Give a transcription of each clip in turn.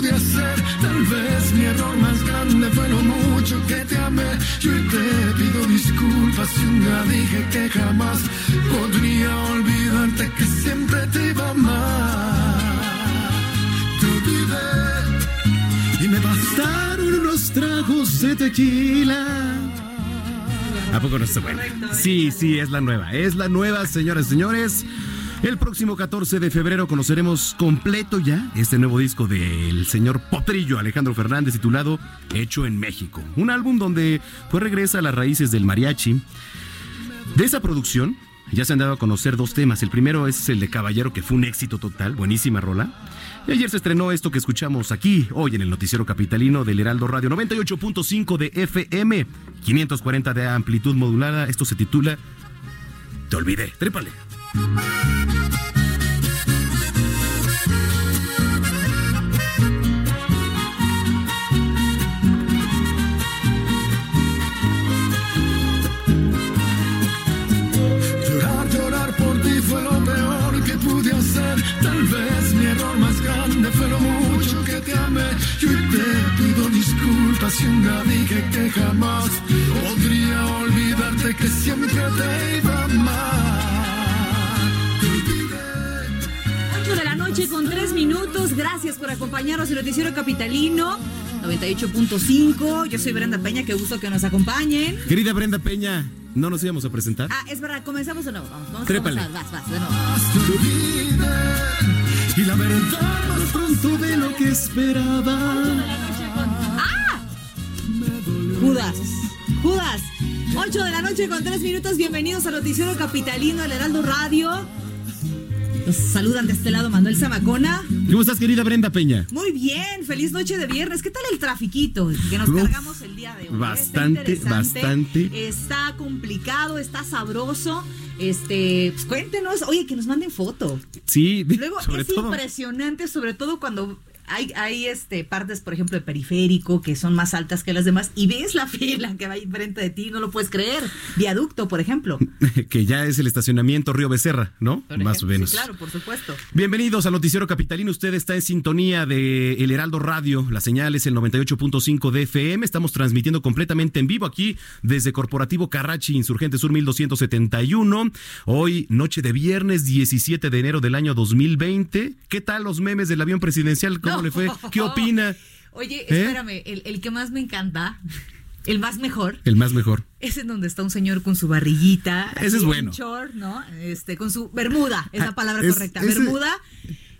Pude hacer. Tal vez mi error más grande fue lo mucho que te amé. Yo te pido disculpas si un día dije que jamás podría olvidarte que siempre te iba a amar. Te olvidé y me bastaron unos tragos de tequila. ¿A poco no está buena? Sí, sí, es la nueva. Es la nueva, señoras y señores. El próximo 14 de febrero conoceremos completo ya este nuevo disco del señor Potrillo Alejandro Fernández titulado Hecho en México. Un álbum donde pues regresa a las raíces del mariachi. De esa producción ya se han dado a conocer dos temas. El primero es el de Caballero, que fue un éxito total, buenísima rola. Y ayer se estrenó esto que escuchamos aquí, hoy en el Noticiero Capitalino del Heraldo Radio 98.5 de FM, 540 de amplitud modulada. Esto se titula Te olvidé. Trépale. Llorar, llorar por ti fue lo peor que pude hacer. Tal vez mi error más grande fue lo mucho que te amé. Yo te pido disculpas si un día que jamás podría olvidarte que siempre te iba a 8 de la noche con 3 minutos. Gracias por acompañarnos en el Noticiero Capitalino 98.5. Yo soy Brenda Peña, qué gusto que nos acompañen. Querida Brenda Peña, ¿no nos íbamos a presentar? Ah, es verdad, comenzamos de nuevo. Vamos, vamos, Trépale. vamos, vas, vas, de nuevo. Y la verdad más pronto de lo que esperaba. Judas, Judas. 8 de la noche con 3 minutos. Bienvenidos al Noticiero Capitalino del Heraldo Radio. Nos saludan de este lado Manuel Zamacona. ¿Cómo estás, querida Brenda Peña? Muy bien, feliz noche de viernes. ¿Qué tal el trafiquito que nos Uf, cargamos el día de hoy? bastante, Está bastante. Está complicado, está sabroso. Este, pues cuéntenos, oye, que nos manden foto. Sí, Luego sobre es todo. impresionante, sobre todo cuando hay, hay este partes, por ejemplo, de periférico que son más altas que las demás y ves la fila que va ahí frente de ti, no lo puedes creer. Viaducto, por ejemplo. que ya es el estacionamiento Río Becerra, ¿no? Por Más ejemplo. o menos. Sí, claro, por supuesto. Bienvenidos al Noticiero Capitalino. Usted está en sintonía de El Heraldo Radio. La señal es el 98.5 de FM. Estamos transmitiendo completamente en vivo aquí desde Corporativo Carrachi, Insurgente Sur 1271. Hoy, noche de viernes 17 de enero del año 2020. ¿Qué tal los memes del avión presidencial? ¿Cómo No. le fue? ¿Qué opina? Oye, ¿Eh? espérame, el, el que más me encanta, el más mejor, El más mejor. es en donde está un señor con su barriguita. Ese es en bueno. short, ¿no? Este, con su bermuda, es la Ah, palabra es- correcta. ese- Bermuda.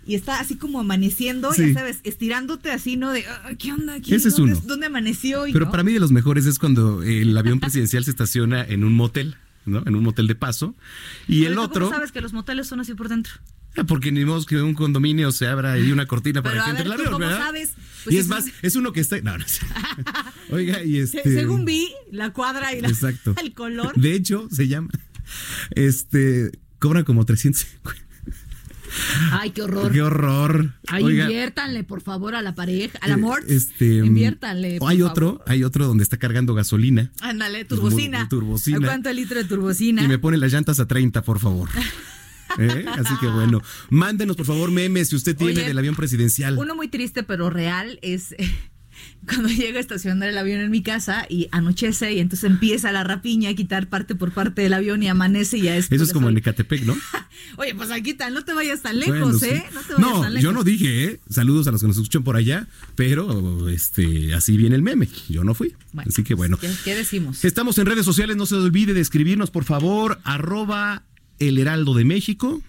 Y está así como amaneciendo, Sí. ya sabes, estirándote así, ¿no? De, "Ah, ¿qué onda aquí? Ese es ¿Dónde, uno. ¿Dónde amaneció? Pero no? para mí de los mejores es cuando el avión presidencial se estaciona en un motel, ¿no? En un motel de paso. Y el Pero ¿tú otro... ¿Cómo sabes que los moteles son así por dentro? Ah, Porque ni modo que un condominio se abra y una cortina para Pero que entre ver, el ¿tú avión, ¿verdad? sabes? Pues y es es más, es uno que está. No, no sé. Oiga, y este. Según vi, la cuadra y la, Exacto. el color. De hecho, se llama. Este. Cobran como 350. Ay, qué horror. Qué horror. Ay, Oiga, inviértanle, por favor, a la pareja, al eh, amor. Este. Inviértanle. o por hay favor. otro, hay otro donde está cargando gasolina. Ándale, turbocina. turbocina. ¿A ¿Cuánto litro de turbocina? Y me pone las llantas a 30, por favor. ¿Eh? Así que bueno, mándenos por favor memes si usted tiene Oye, del avión presidencial. Uno muy triste pero real es eh, cuando llega a estacionar el avión en mi casa y anochece y entonces empieza la rapiña a quitar parte por parte del avión y amanece y ya es. Eso es como en. Ecatepec, ¿no? Oye, pues aquí tal, no te vayas tan lejos, Bueno. ¿eh? No te vayas No, tan lejos. yo no dije, ¿eh? Saludos a los que nos escuchan por allá, pero este así viene el meme. Yo no fui. Bueno, así que bueno. ¿Qué, qué decimos? Estamos en redes sociales, no se olvide de escribirnos, por favor, arroba el Heraldo de México.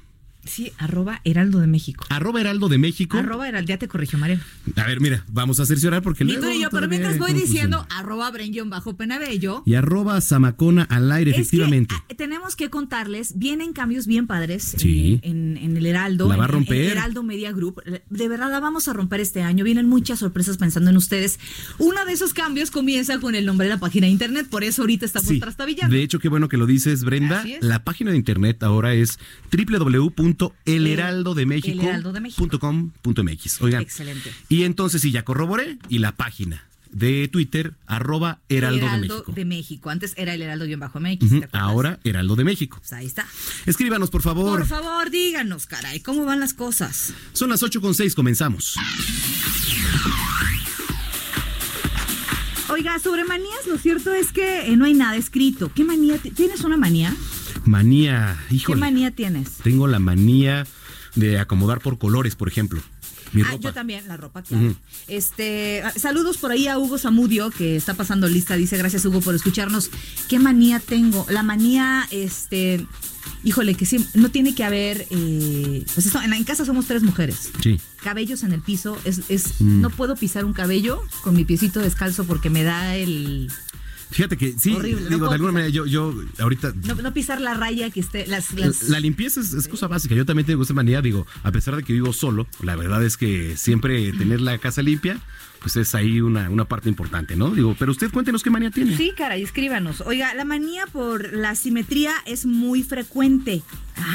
Sí, arroba Heraldo de México. Arroba Heraldo de México. Arroba Heraldo, ya te corrigió, Mariano. A ver, mira, vamos a cerciorar porque luego tú ni yo, pero mientras voy confusión. diciendo arroba Brenguión bajo penabello. Y arroba Zamacona al aire, Es que, efectivamente. ah, tenemos que contarles, vienen cambios bien padres Sí. eh, en, en el Heraldo, La va a en- en romper. el Heraldo Media Group. De verdad la vamos a romper este año. Vienen muchas sorpresas pensando en ustedes. Uno de esos cambios comienza con el nombre de la página de internet, por eso ahorita estamos Sí, trastabillando. de hecho, qué bueno que lo dices, Brenda. La página de internet ahora es www.elheraldodemexico.com.mx. Oigan, Excelente. y entonces sí, ya corroboré. Y la página de Twitter, arroba Heraldo, de México. de México. Antes era el Heraldo-MX. ¿te acuerdas? Ahora, Heraldo de México. Pues ahí está. Escríbanos, por favor. Por favor, díganos, caray, ¿cómo van las cosas? Son las 8 con 6, comenzamos. Oiga, sobre manías, lo cierto es que eh, no hay nada escrito. ¿Qué manía? ti- ¿Tienes una manía? Manía, ¿Qué híjole. manía tienes? Tengo la manía de acomodar por colores, por ejemplo. Mi Ah, ropa. yo también, la ropa, claro. Este, saludos por ahí a Hugo Zamudio, que está pasando lista. Dice, gracias Hugo por escucharnos. ¿Qué manía tengo? La manía, este, híjole, que sí, no tiene que haber, eh, pues esto, en, en casa somos tres mujeres. Sí. Cabellos en el piso, es, es Mm. no puedo pisar un cabello con mi piecito descalzo porque me da el, Fíjate que sí, Horrible, digo, de alguna pisar. manera yo, yo ahorita no, no pisar la raya que esté, las, las La limpieza es, es cosa básica. Yo también tengo esa manía, digo, a pesar de que vivo solo, la verdad es que siempre tener la casa limpia, pues es ahí una, una parte importante, ¿no? Digo, pero usted cuéntenos qué manía tiene. Sí, caray, escríbanos. Oiga, la manía por la simetría es muy frecuente.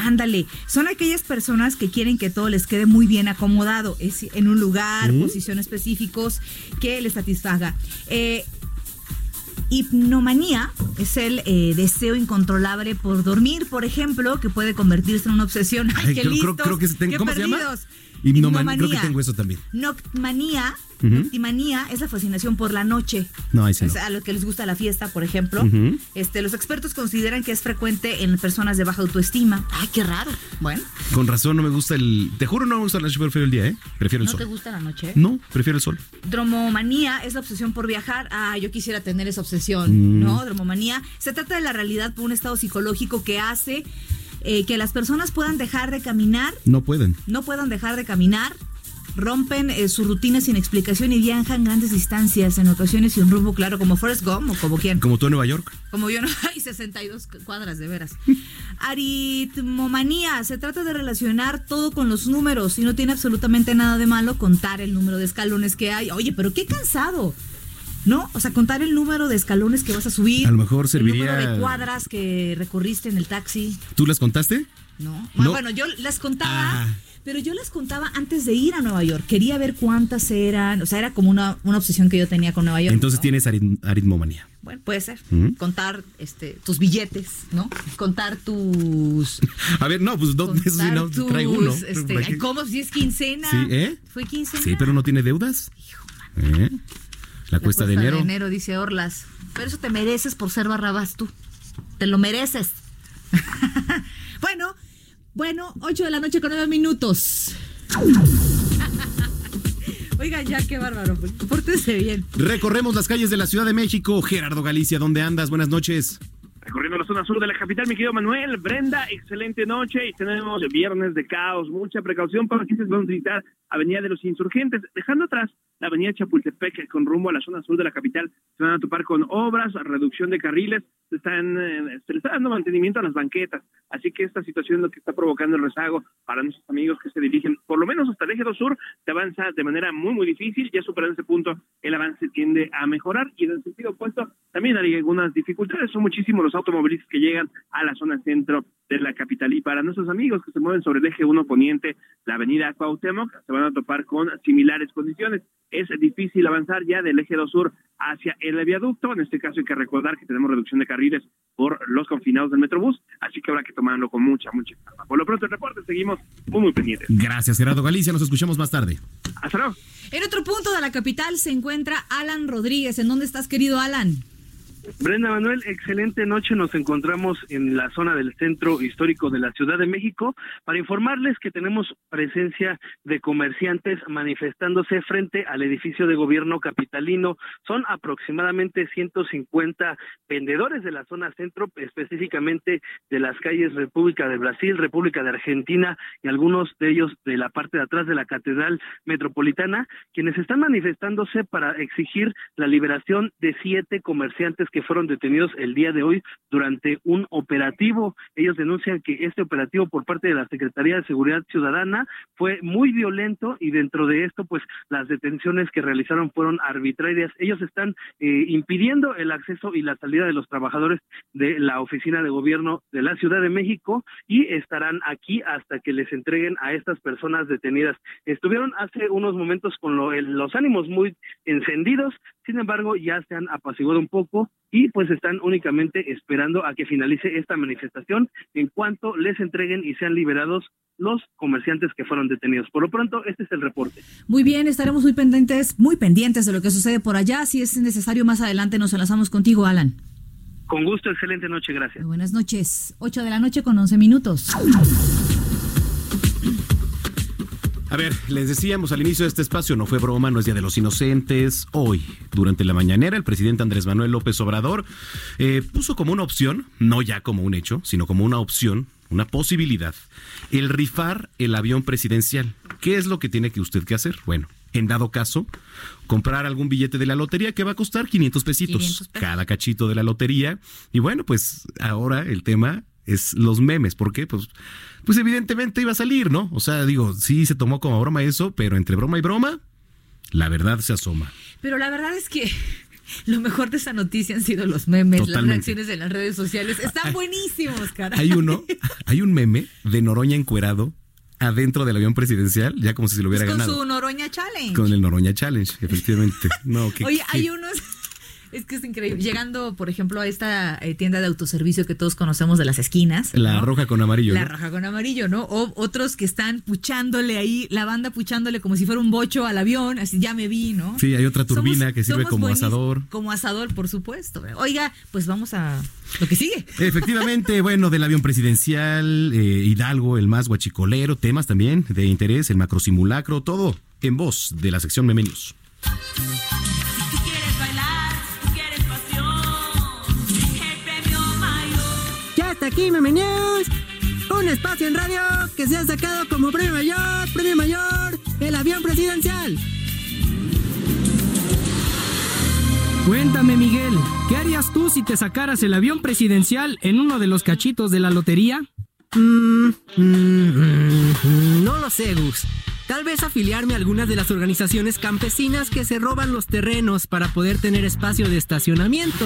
Ándale, son aquellas personas que quieren que todo les quede muy bien acomodado, es en un lugar, posición específicos que les satisfaga. Eh, Hipnomanía es el eh, deseo incontrolable por dormir, por ejemplo, que puede convertirse en una obsesión. ¡Ay, Ay, qué creo- creo- listos! creo que sí tengo- ¡Qué ¿cómo se llama? Perdidos! Hipnoman- creo que tengo eso también. Noctmanía, Ujú. noctimanía es la fascinación por la noche. No, ahí sí no. Es a los que les gusta la fiesta, por ejemplo. Este, los expertos consideran que es frecuente en personas de baja autoestima. Ay, qué raro. Bueno, Con razón no me gusta el... Te juro no me gusta la noche, prefiero el día, ¿eh? Prefiero el ¿no sol. te gusta la noche? No, prefiero el sol. Dromomanía es la obsesión por viajar. Ah, yo quisiera tener esa obsesión, Mm. ¿no? Dromomanía. Se trata de la realidad por un estado psicológico que hace eh, que las personas puedan dejar de caminar, No pueden. no puedan dejar de caminar, rompen eh, su rutina sin explicación y viajan grandes distancias, en ocasiones sin rumbo claro, como Forrest Gump o como quien. Como tú en Nueva York. Como yo no hay 62 cuadras de veras. Aritmomanía, se trata de relacionar todo con los números y no tiene absolutamente nada de malo contar el número de escalones que hay. Oye, pero qué cansado. ¿No? O sea, contar el número de escalones que vas a subir. A lo mejor serviría- El número de cuadras que recorriste en el taxi. ¿Tú las contaste? No. No. Bueno, yo las contaba, Ah. pero yo las contaba antes de ir a Nueva York. Quería ver cuántas eran. O sea, era como una, una obsesión que yo tenía con Nueva York. Entonces ¿no? tienes arit- aritmomanía. Bueno, puede ser. Contar este, tus billetes, ¿no? Contar tus. A ver, no, pues pesos y no, tus, traigo uno. este, ¿Cómo si es quincena? Sí, ¿eh? Fue quincena. Sí, pero no tiene deudas. ¿Eh? La, La cuesta, de enero. enero, dice Orlas. Pero eso te mereces por ser Barrabás tú. Te lo mereces. bueno, bueno, 8 de la noche con 9 minutos. Oiga, ya qué bárbaro. Pórtese bien. Recorremos las calles de la Ciudad de México. Gerardo Galicia, ¿dónde andas? Buenas noches. Recorriendo la zona sur de la capital, mi querido Manuel, Brenda, excelente noche y tenemos viernes de caos, mucha precaución para quienes van a visitar Avenida de los Insurgentes, dejando atrás la Avenida Chapultepec con rumbo a la zona sur de la capital, se van a topar con obras, reducción de carriles, se, están, eh, dando mantenimiento a las banquetas, así que esta situación es lo que está provocando el rezago para nuestros amigos que se dirigen, por lo menos hasta el eje 2 sur, se avanza de manera muy, muy difícil, ya superando ese punto, el avance tiende a mejorar y en el sentido opuesto también hay algunas dificultades, son muchísimos los automovilistas que llegan a la zona centro de la capital. Y para nuestros amigos que se mueven sobre el eje 1 poniente, la avenida Cuauhtémoc, se van a topar con similares condiciones. Es difícil avanzar ya del eje 2 sur hacia el viaducto. En este caso hay que recordar que tenemos reducción de carriles por los confinados del Metrobús, así que habrá que tomarlo con mucha, mucha calma. Por lo pronto el reporte, seguimos muy, muy pendientes. Gracias, Gerardo Galicia. Nos escuchamos más tarde. Hasta luego. En otro punto de la capital se encuentra Alan Rodríguez. ¿En dónde estás, querido Alan? Brenda Manuel, excelente noche. Nos encontramos en la zona del centro histórico de la Ciudad de México para informarles que tenemos presencia de comerciantes manifestándose frente al edificio de gobierno capitalino. Son aproximadamente 150 vendedores de la zona centro, específicamente de las calles República de Brasil, República de Argentina y algunos de ellos de la parte de atrás de la Catedral Metropolitana, quienes están manifestándose para exigir la liberación de siete comerciantes que fueron detenidos el día de hoy durante un operativo. Ellos denuncian que este operativo por parte de la Secretaría de Seguridad Ciudadana fue muy violento y dentro de esto, pues las detenciones que realizaron fueron arbitrarias. Ellos están eh, impidiendo el acceso y la salida de los trabajadores de la oficina de gobierno de la Ciudad de México y estarán aquí hasta que les entreguen a estas personas detenidas. Estuvieron hace unos momentos con los ánimos muy encendidos, sin embargo ya se han apaciguado un poco y pues están únicamente esperando a que finalice esta manifestación en cuanto les entreguen y sean liberados los comerciantes que fueron detenidos. Por lo pronto, este es el reporte. Muy bien, estaremos muy pendientes, muy pendientes de lo que sucede por allá. Si es necesario, más adelante nos enlazamos contigo, Alan. Con gusto, excelente noche, gracias. Muy buenas noches, 8 de la noche con 11 minutos. A ver, les decíamos al inicio de este espacio, no fue broma, no es Día de los Inocentes. Hoy, durante la mañanera, el presidente Andrés Manuel López Obrador eh, puso como una opción, no ya como un hecho, sino como una opción, una posibilidad, el rifar el avión presidencial. ¿Qué es lo que tiene que usted que hacer? Bueno, en dado caso, comprar algún billete de la lotería que va a costar 500 pesitos 500 pesos. cada cachito de la lotería. Y bueno, pues ahora el tema es los memes. ¿Por qué? Pues, pues evidentemente iba a salir, ¿no? O sea, digo, sí se tomó como broma eso, pero entre broma y broma, la verdad se asoma. Pero la verdad es que lo mejor de esta noticia han sido los memes, las reacciones en las redes sociales. Están buenísimos, cara. Hay uno, hay un meme de Noroña encuerado adentro del avión presidencial, ya como si se lo hubiera Es con ganado. su Noroña Challenge. Con el Noroña Challenge, efectivamente. No, Oye, hay unos. Es que es increíble. Llegando, por ejemplo, a esta eh, tienda de autoservicio que todos conocemos de las esquinas. La ¿no? roja con amarillo. La ¿no? roja con amarillo, ¿no? O otros que están puchándole ahí, la banda puchándole como si fuera un bocho al avión, así ya me vi, ¿no? Sí, hay otra turbina Somos- que sirve como asador. Como asador, por supuesto. Oiga, pues vamos a lo que sigue. Efectivamente, bueno, del avión presidencial, eh, Hidalgo, el más guachicolero, temas también de interés, el macrosimulacro, todo en voz de la sección Meme Meme News. Un espacio en radio que se ha sacado como premio mayor, premio mayor, el avión presidencial. Cuéntame, Miguel, ¿qué harías tú si te sacaras el avión presidencial en uno de los cachitos de la lotería? Mm, mm, no lo sé, Gus. Tal vez afiliarme a algunas de las organizaciones campesinas que se roban los terrenos para poder tener espacio de estacionamiento.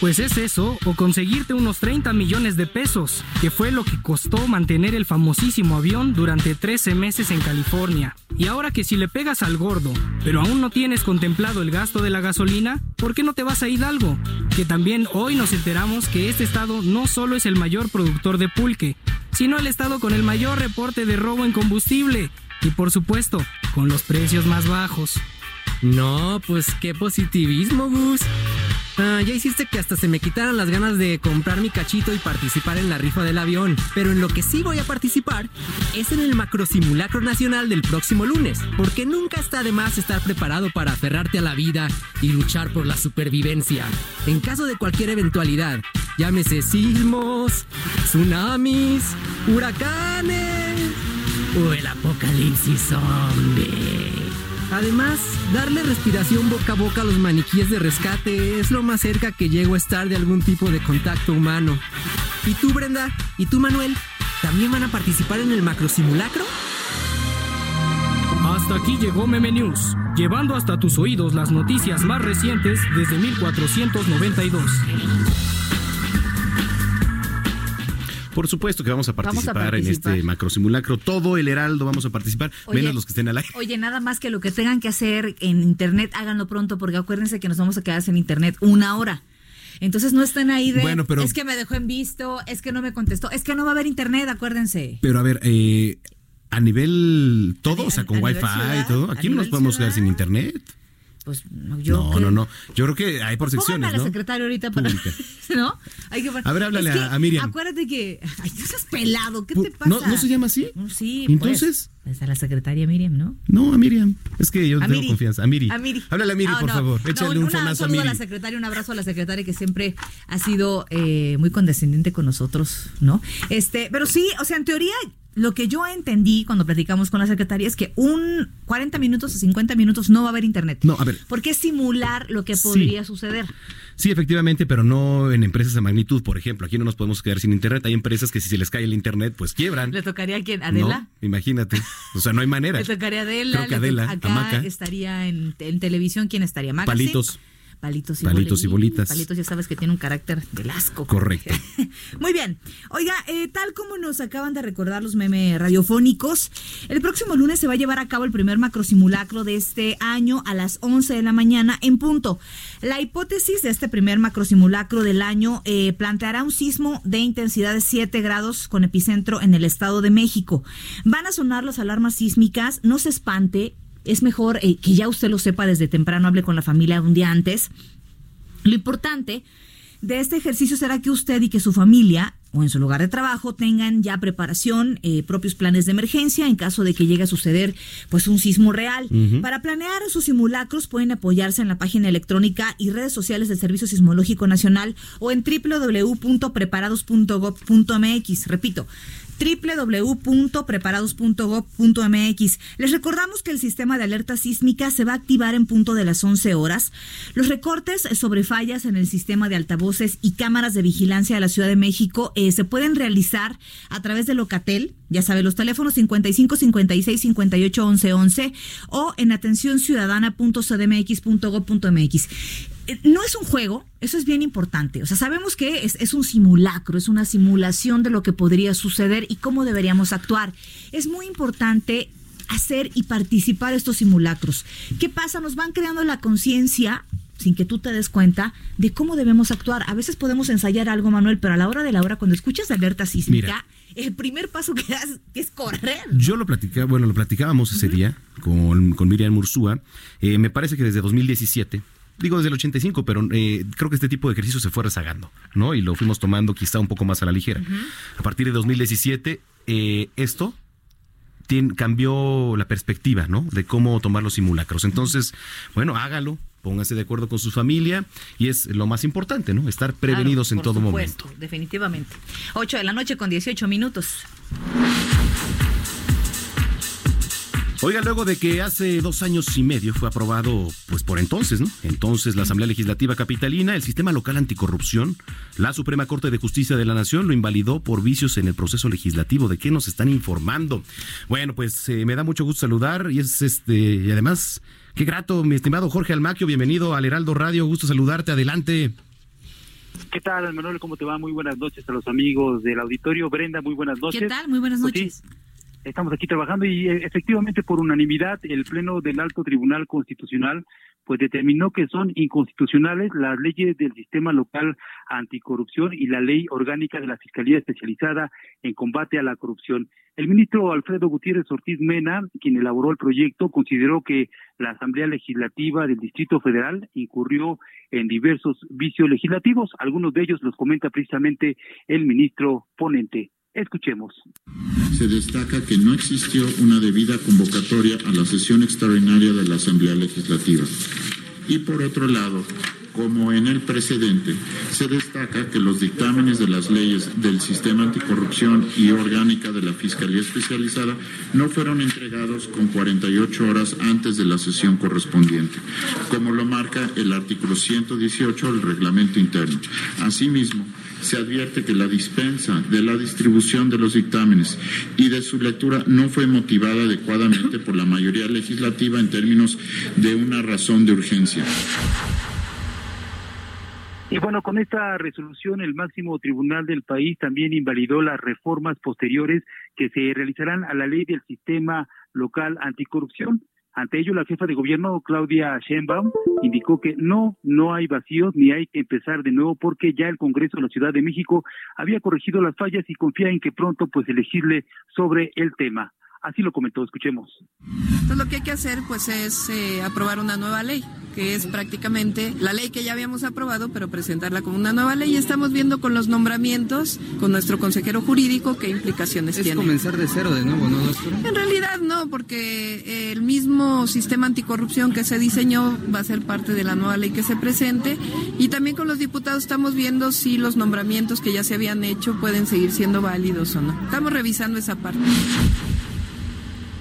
Pues es eso, o conseguirte unos 30 millones de pesos, que fue lo que costó mantener el famosísimo avión durante 13 meses en California. Y ahora que si le pegas al gordo, pero aún no tienes contemplado el gasto de la gasolina, ¿por qué no te vas a Hidalgo? Que también hoy nos enteramos que este estado no solo es el mayor productor de pulque, sino el estado con el mayor reporte de robo en combustible. Y por supuesto, con los precios más bajos. No, pues qué positivismo, Gus. Ah, ya hiciste que hasta se me quitaran las ganas de comprar mi cachito y participar en la rifa del avión. Pero en lo que sí voy a participar es en el macrosimulacro nacional del próximo lunes. Porque nunca está de más estar preparado para aferrarte a la vida y luchar por la supervivencia. En caso de cualquier eventualidad, Llámese sismos, tsunamis, huracanes o el apocalipsis zombie. Además, darle respiración boca a boca a los maniquíes de rescate es lo más cerca que llego a estar de algún tipo de contacto humano. ¿Y tú, Brenda? ¿Y tú, Manuel? ¿También van a participar en el macrosimulacro? Hasta aquí llegó Meme News, llevando hasta tus oídos las noticias más recientes desde 1492. Por supuesto que vamos a Vamos a participar, en este macro simulacro. Todo el Heraldo vamos a participar, Oye. menos los que estén al aire. Oye, nada más que lo que tengan que hacer en internet, háganlo pronto, porque acuérdense que nos vamos a quedar sin internet una hora. Entonces no estén ahí de, Bueno, pero- es que me dejó en visto, es que no me contestó, es que no va a haber internet, acuérdense. Pero a ver, eh, a nivel todo, A- o sea, con Wi-Fi ciudad, y todo, aquí no nos podemos quedar sin internet. Pues no, yo no, creo- no, no. Yo creo que hay por secciones, a la ¿no? secretaria ahorita para. ¿No? Hay que, A ver, háblale Es que a- a Miriam. Acuérdate que. Ay, no seas pelado, ¿qué te pasa? ¿no- no se llama así? Mm, Sí. Entonces. Pues, pues a la secretaria Miriam, ¿no? No, a Miriam. Es que yo A tengo Miri. confianza. A Miri. A Miri. Háblale a Miri, Ah, por no. favor. No, Échale un una- fonazo a saludo a Miri. la secretaria, un abrazo a la secretaria que siempre ha sido eh, muy condescendiente con nosotros, ¿no? Este, pero sí, o sea, en teoría, lo que yo entendí cuando platicamos con la secretaria es que un 40 minutos o 50 minutos no va a haber internet. No, a ver. Porque simular lo que Sí. podría suceder. Sí, efectivamente, pero no en empresas de magnitud. Por ejemplo, aquí no nos podemos quedar sin internet. Hay empresas que si se les cae el internet, pues quiebran. ¿Le tocaría a quién? ¿Adela? No, imagínate. O sea, no hay manera. Le tocaría a Adela. Creo que Adela, acá estaría en, en televisión. ¿Quién estaría? Magazine. Palitos. Palitos y, Palitos y boli- bolitas. Palitos ya sabes que tiene un carácter del asco. Correcto. Muy bien. Oiga, eh, tal como nos acaban de recordar los memes radiofónicos, el próximo lunes se va a llevar a cabo el primer macrosimulacro de este año a las 11 de la mañana en punto. La hipótesis de este primer macrosimulacro del año eh, planteará un sismo de intensidad de 7 grados con epicentro en el Estado de México. Van a sonar las alarmas sísmicas, no se espante. Es mejor eh, que ya usted lo sepa desde temprano, hable con la familia un día antes. Lo importante de este ejercicio será que usted y que su familia o en su lugar de trabajo tengan ya preparación, eh, propios planes de emergencia en caso de que llegue a suceder pues un sismo real. Para planear sus simulacros pueden apoyarse en la página electrónica y redes sociales del Servicio Sismológico Nacional o en www.preparados.gov.mx. Repito, www.preparados.gov.mx. Les recordamos que el sistema de alerta sísmica se va a activar en punto de las 11 horas. Los recortes sobre fallas en el sistema de altavoces y cámaras de vigilancia de la Ciudad de México eh, se pueden realizar a través de Locatel, ya sabe, los teléfonos 55 56 58 11 11 o en atencionciudadana.cdmx.gov.mx. Eh, No es un juego, eso es bien importante. O sea, sabemos que es, es un simulacro, es una simulación de lo que podría suceder y cómo deberíamos actuar. Es muy importante hacer y participar estos simulacros. ¿Qué pasa? Nos van creando la conciencia sin que tú te des cuenta de cómo debemos actuar. A veces podemos ensayar algo, Manuel, pero a la hora de la hora, cuando escuchas alerta sísmica, Mira. el primer paso que das es correr. Yo lo platicaba, bueno, lo platicábamos ese día con, con Miriam Mursúa. Eh, me parece que desde 2017, digo desde el 85, pero eh, creo que este tipo de ejercicio se fue rezagando, ¿no? Y lo fuimos tomando quizá un poco más a la ligera. A partir de 2017, eh, esto cambió la perspectiva, ¿no? De cómo tomar los simulacros. Entonces, bueno, hágalo. Póngase de acuerdo con su familia y es lo más importante, ¿no? Estar prevenidos Claro, en todo supuesto, momento. Definitivamente. 8 de la noche con 18 minutos. Oiga, luego de que hace dos años y medio fue aprobado, pues por entonces, ¿no? Entonces la Asamblea Legislativa Capitalina, el Sistema Local Anticorrupción, la Suprema Corte de Justicia de la Nación lo invalidó por vicios en el proceso legislativo. ¿De qué nos están informando? Bueno, pues eh, me da mucho gusto saludar y es este, y además, qué grato, mi estimado Jorge Almaquio, bienvenido al Heraldo Radio, gusto saludarte, adelante. ¿Qué tal, Manuel? ¿Cómo te va? Muy buenas noches a los amigos del auditorio. Brenda, muy buenas noches. ¿Qué tal? Muy buenas Pues sí, noches. Estamos aquí trabajando y eh, efectivamente por unanimidad el Pleno del Alto Tribunal Constitucional pues determinó que son inconstitucionales las leyes del sistema local anticorrupción y la ley orgánica de la Fiscalía Especializada en combate a la corrupción. El ministro Alfredo Gutiérrez Ortiz Mena, quien elaboró el proyecto, consideró que la Asamblea Legislativa del Distrito Federal incurrió en diversos vicios legislativos. Algunos de ellos los comenta precisamente el ministro ponente. Escuchemos. Se destaca que no existió una debida convocatoria a la sesión extraordinaria de la Asamblea Legislativa. Y por otro lado, Como en el precedente, se destaca que los dictámenes de las leyes del Sistema Anticorrupción y Orgánica de la Fiscalía Especializada no fueron entregados con 48 horas antes de la sesión correspondiente, como lo marca el artículo 118 del reglamento interno. Asimismo, se advierte que la dispensa de la distribución de los dictámenes y de su lectura no fue motivada adecuadamente por la mayoría legislativa en términos de una razón de urgencia. Y bueno, con esta resolución el máximo tribunal del país también invalidó las reformas posteriores que se realizarán a la ley del sistema local anticorrupción. Ante ello, la jefa de gobierno, Claudia Sheinbaum, indicó que no, no hay vacíos ni hay que empezar de nuevo porque ya el Congreso de la Ciudad de México había corregido las fallas y confía en que pronto pues elegirle sobre el tema. Así lo comentó, escuchemos. Entonces lo que hay que hacer pues es eh, aprobar una nueva ley, que es prácticamente la ley que ya habíamos aprobado, pero presentarla como una nueva ley. Estamos viendo con los nombramientos, con nuestro consejero jurídico, qué implicaciones Es tiene. comenzar de cero de nuevo, ¿no, doctora? En realidad no, porque eh, el mismo sistema anticorrupción que se diseñó va a ser parte de la nueva ley que se presente y también con los diputados estamos viendo si los nombramientos que ya se habían hecho pueden seguir siendo válidos o no. Estamos revisando esa parte.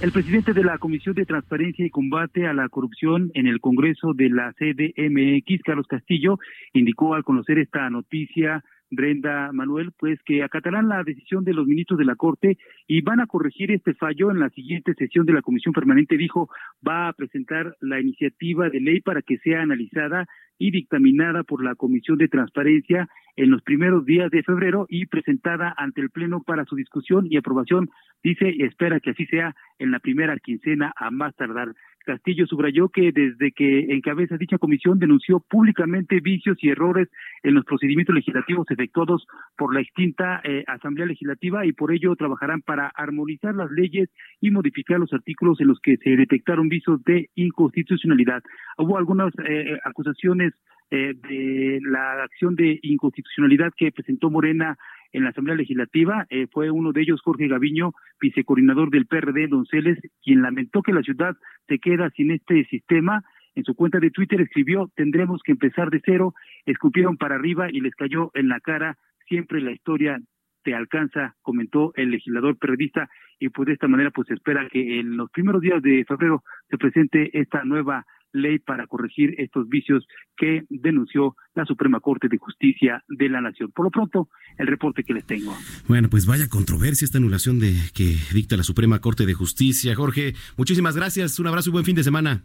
El presidente de la Comisión de Transparencia y Combate a la Corrupción en el Congreso de la CDMX, Carlos Castillo, indicó al conocer esta noticia, Brenda Manuel, pues que acatarán la decisión de los ministros de la Corte y van a corregir este fallo en la siguiente sesión de la Comisión Permanente. Dijo, va a presentar la iniciativa de ley para que sea analizada y dictaminada por la Comisión de Transparencia en los primeros días de febrero y presentada ante el Pleno para su discusión y aprobación. Dice, y espera que así sea en la primera quincena a más tardar. Castillo subrayó que desde que encabeza dicha comisión denunció públicamente vicios y errores en los procedimientos legislativos efectuados por la extinta eh, Asamblea Legislativa y por ello trabajarán para armonizar las leyes y modificar los artículos en los que se detectaron vicios de inconstitucionalidad. Hubo algunas eh, acusaciones eh, de la acción de inconstitucionalidad que presentó Morena en la Asamblea Legislativa. Eh, fue uno de ellos Jorge Gaviño, vicecoordinador del PRD Donceles, quien lamentó que la ciudad se queda sin este sistema. En su cuenta de Twitter escribió, tendremos que empezar de cero, escupieron para arriba y les cayó en la cara, siempre la historia te alcanza, comentó el legislador periodista, y pues de esta manera pues espera que en los primeros días de febrero se presente esta nueva ley para corregir estos vicios que denunció la Suprema Corte de Justicia de la Nación. Por lo pronto, el reporte que les tengo. Bueno, pues vaya controversia esta anulación de que dicta la Suprema Corte de Justicia. Jorge, muchísimas gracias, un abrazo y buen fin de semana.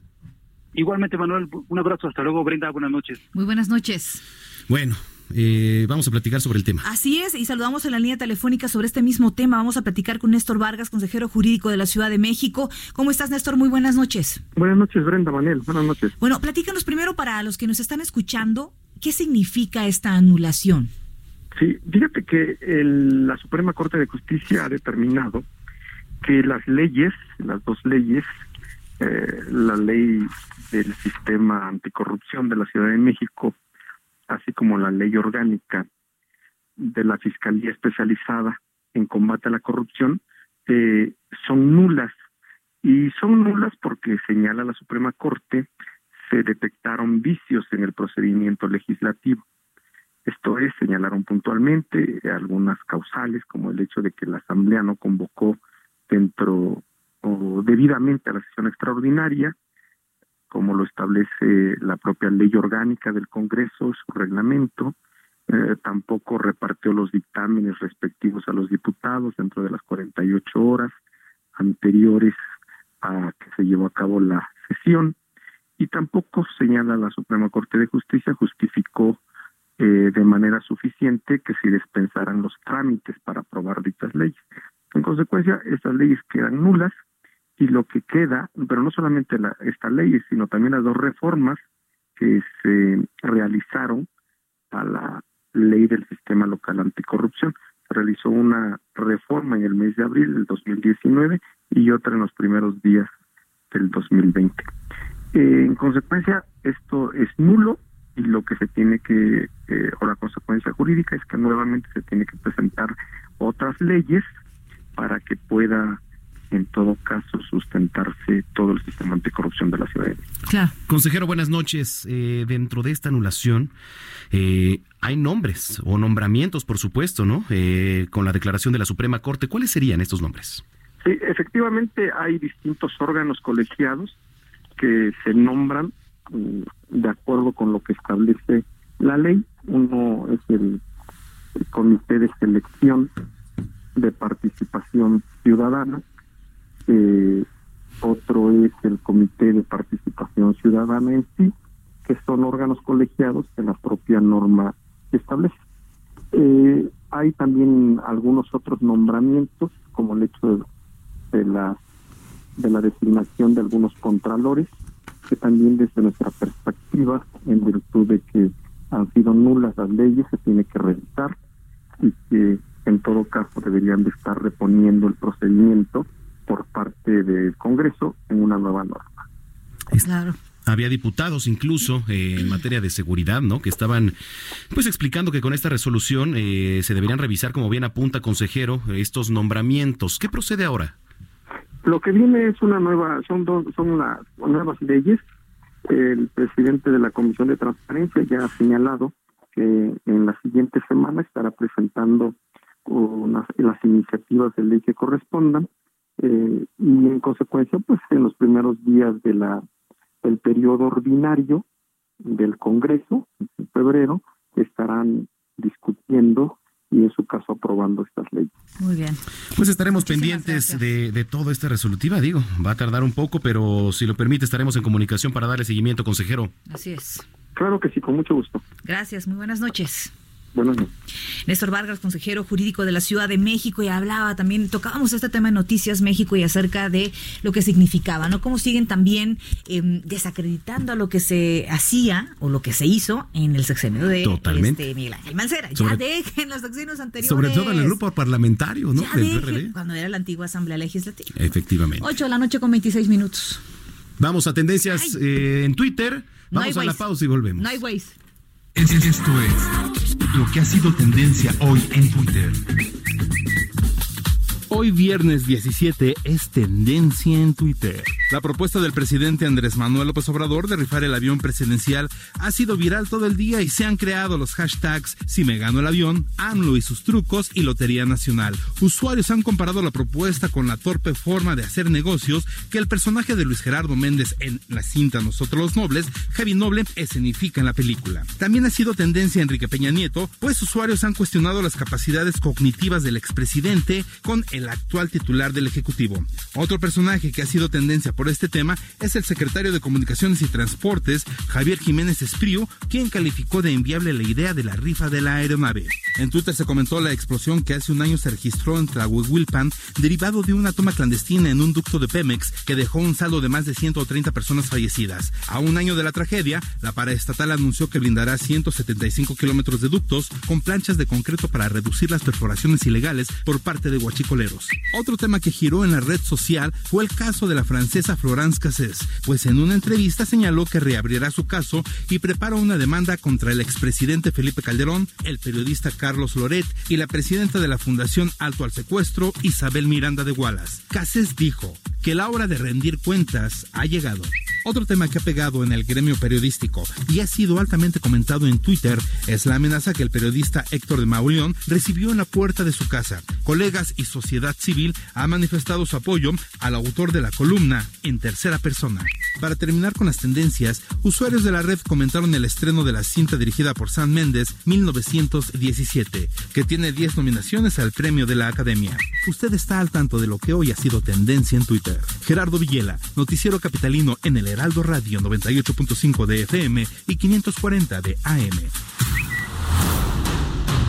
Igualmente, Manuel, un abrazo, hasta luego, Brenda, buenas noches. Muy buenas noches. Bueno, eh, vamos a platicar sobre el tema. Así es, y saludamos en la línea telefónica sobre este mismo tema. Vamos a platicar con Néstor Vargas, consejero jurídico de la Ciudad de México. ¿Cómo estás, Néstor? Muy buenas noches. Buenas noches, Brenda Manel. Buenas noches. Bueno, platícanos primero para los que nos están escuchando, ¿qué significa esta anulación? Sí, fíjate que el- la Suprema Corte de Justicia ha determinado que las leyes, las dos leyes, eh, la ley del sistema anticorrupción de la Ciudad de México, así como la ley orgánica de la Fiscalía Especializada en Combate a la Corrupción, eh, son nulas. Y son nulas porque, señala la Suprema Corte, se detectaron vicios en el procedimiento legislativo. Esto es, señalaron puntualmente algunas causales, como el hecho de que la Asamblea no convocó dentro o debidamente a la sesión extraordinaria, como lo establece la propia ley orgánica del Congreso, su reglamento, eh, tampoco repartió los dictámenes respectivos a los diputados dentro de las 48 horas anteriores a que se llevó a cabo la sesión y tampoco señala la Suprema Corte de Justicia justificó eh, de manera suficiente que se dispensaran los trámites para aprobar dichas leyes. En consecuencia, estas leyes quedan nulas y lo que queda, pero no solamente la, esta ley, sino también las dos reformas que se realizaron a la ley del sistema local anticorrupción. Se realizó una reforma en el mes de abril del 2019 y otra en los primeros días del 2020. Eh, en consecuencia, esto es nulo y lo que se tiene que, eh, o la consecuencia jurídica es que nuevamente se tiene que presentar otras leyes para que pueda en todo caso sustentarse todo el sistema anticorrupción de la ciudad. Claro. Consejero, buenas noches. Eh, dentro de esta anulación eh, hay nombres o nombramientos, por supuesto, ¿no? Eh, con la declaración de la Suprema Corte. ¿Cuáles serían estos nombres? Sí, efectivamente hay distintos órganos colegiados que se nombran mm, de acuerdo con lo que establece la ley. Uno es el, el Comité de Selección de Participación Ciudadana, eh, otro es el Comité de Participación Ciudadana en sí, que son órganos colegiados que la propia norma establece. Eh, hay también algunos otros nombramientos, como el hecho de, de la de la designación de algunos contralores, que también desde nuestra perspectiva, en virtud de que han sido nulas las leyes, se tiene que revisar y que en todo caso deberían de estar reponiendo el procedimiento por parte del Congreso en una nueva norma. Claro. Había diputados incluso eh, en materia de seguridad, ¿no? Que estaban pues explicando que con esta resolución eh, se deberían revisar, como bien apunta consejero, estos nombramientos. ¿Qué procede ahora? Lo que viene es una nueva, son dos, son las nuevas leyes. El presidente de la Comisión de Transparencia ya ha señalado que en la siguiente semana estará presentando unas, las iniciativas de ley que correspondan eh, y en consecuencia, pues en los primeros días de la del periodo ordinario del Congreso, en febrero, estarán discutiendo y en su caso aprobando estas leyes. Muy bien. Pues estaremos pendientes de, de toda esta resolutiva, digo, va a tardar un poco, pero si lo permite estaremos en comunicación para darle seguimiento, consejero. Así es. Claro que sí, con mucho gusto. Gracias, muy buenas noches. Buenas noches. Néstor Vargas, consejero jurídico de la Ciudad de México, y hablaba también, tocábamos este tema en Noticias México y acerca de lo que significaba, ¿no? Cómo siguen también eh, desacreditando a lo que se hacía o lo que se hizo en el sexenio de Totalmente. este, Miguel Ángel Mancera. Ya Sobre- dejen los sexenios anteriores. Sobre todo en el grupo parlamentario, ¿no? Ya Del dejen, PRD. cuando era la antigua Asamblea Legislativa. Efectivamente. 8 de la noche con 26 minutos. Vamos a tendencias eh, en Twitter. No Vamos a la pausa y volvemos. No hay Waze. Esto es lo que ha sido tendencia hoy en Twitter. Hoy viernes 17 es tendencia en Twitter. La propuesta del presidente Andrés Manuel López Obrador de rifar el avión presidencial ha sido viral todo el día y se han creado los hashtags Si me gano el avión, AMLO y sus trucos y Lotería Nacional. Usuarios han comparado la propuesta con la torpe forma de hacer negocios que el personaje de Luis Gerardo Méndez en la cinta Nosotros los Nobles, Javi Noble, escenifica en la película. También ha sido tendencia Enrique Peña Nieto, pues usuarios han cuestionado las capacidades cognitivas del expresidente con el actual titular del Ejecutivo. Otro personaje que ha sido tendencia por este tema es el secretario de Comunicaciones y Transportes, Javier Jiménez Espriu, quien calificó de inviable la idea de la rifa de la aeronave. En Twitter se comentó la explosión que hace un año se registró en Tlahuelpan, derivado de una toma clandestina en un ducto de Pemex que dejó un saldo de más de 130 personas fallecidas. A un año de la tragedia, la paraestatal anunció que blindará 175 kilómetros de ductos con planchas de concreto para reducir las perforaciones ilegales por parte de guachicoleros. Otro tema que giró en la red social fue el caso de la francesa Florence Cassés, pues en una entrevista señaló que reabrirá su caso y prepara una demanda contra el expresidente Felipe Calderón, el periodista Carlos Loret y la presidenta de la Fundación Alto al Secuestro, Isabel Miranda de Wallace. Cassés dijo que la hora de rendir cuentas ha llegado. Otro tema que ha pegado en el gremio periodístico y ha sido altamente comentado en Twitter es la amenaza que el periodista Héctor de Mauleón recibió en la puerta de su casa. Colegas y sociedad civil han manifestado su apoyo al autor de la columna en tercera persona. Para terminar con las tendencias, usuarios de la red comentaron el estreno de la cinta dirigida por Sam Méndez 1917, que tiene 10 nominaciones al premio de la Academia. Usted está al tanto de lo que hoy ha sido tendencia en Twitter. Gerardo Villela, noticiero capitalino en el Heraldo Radio 98.5 de FM y 540 de AM.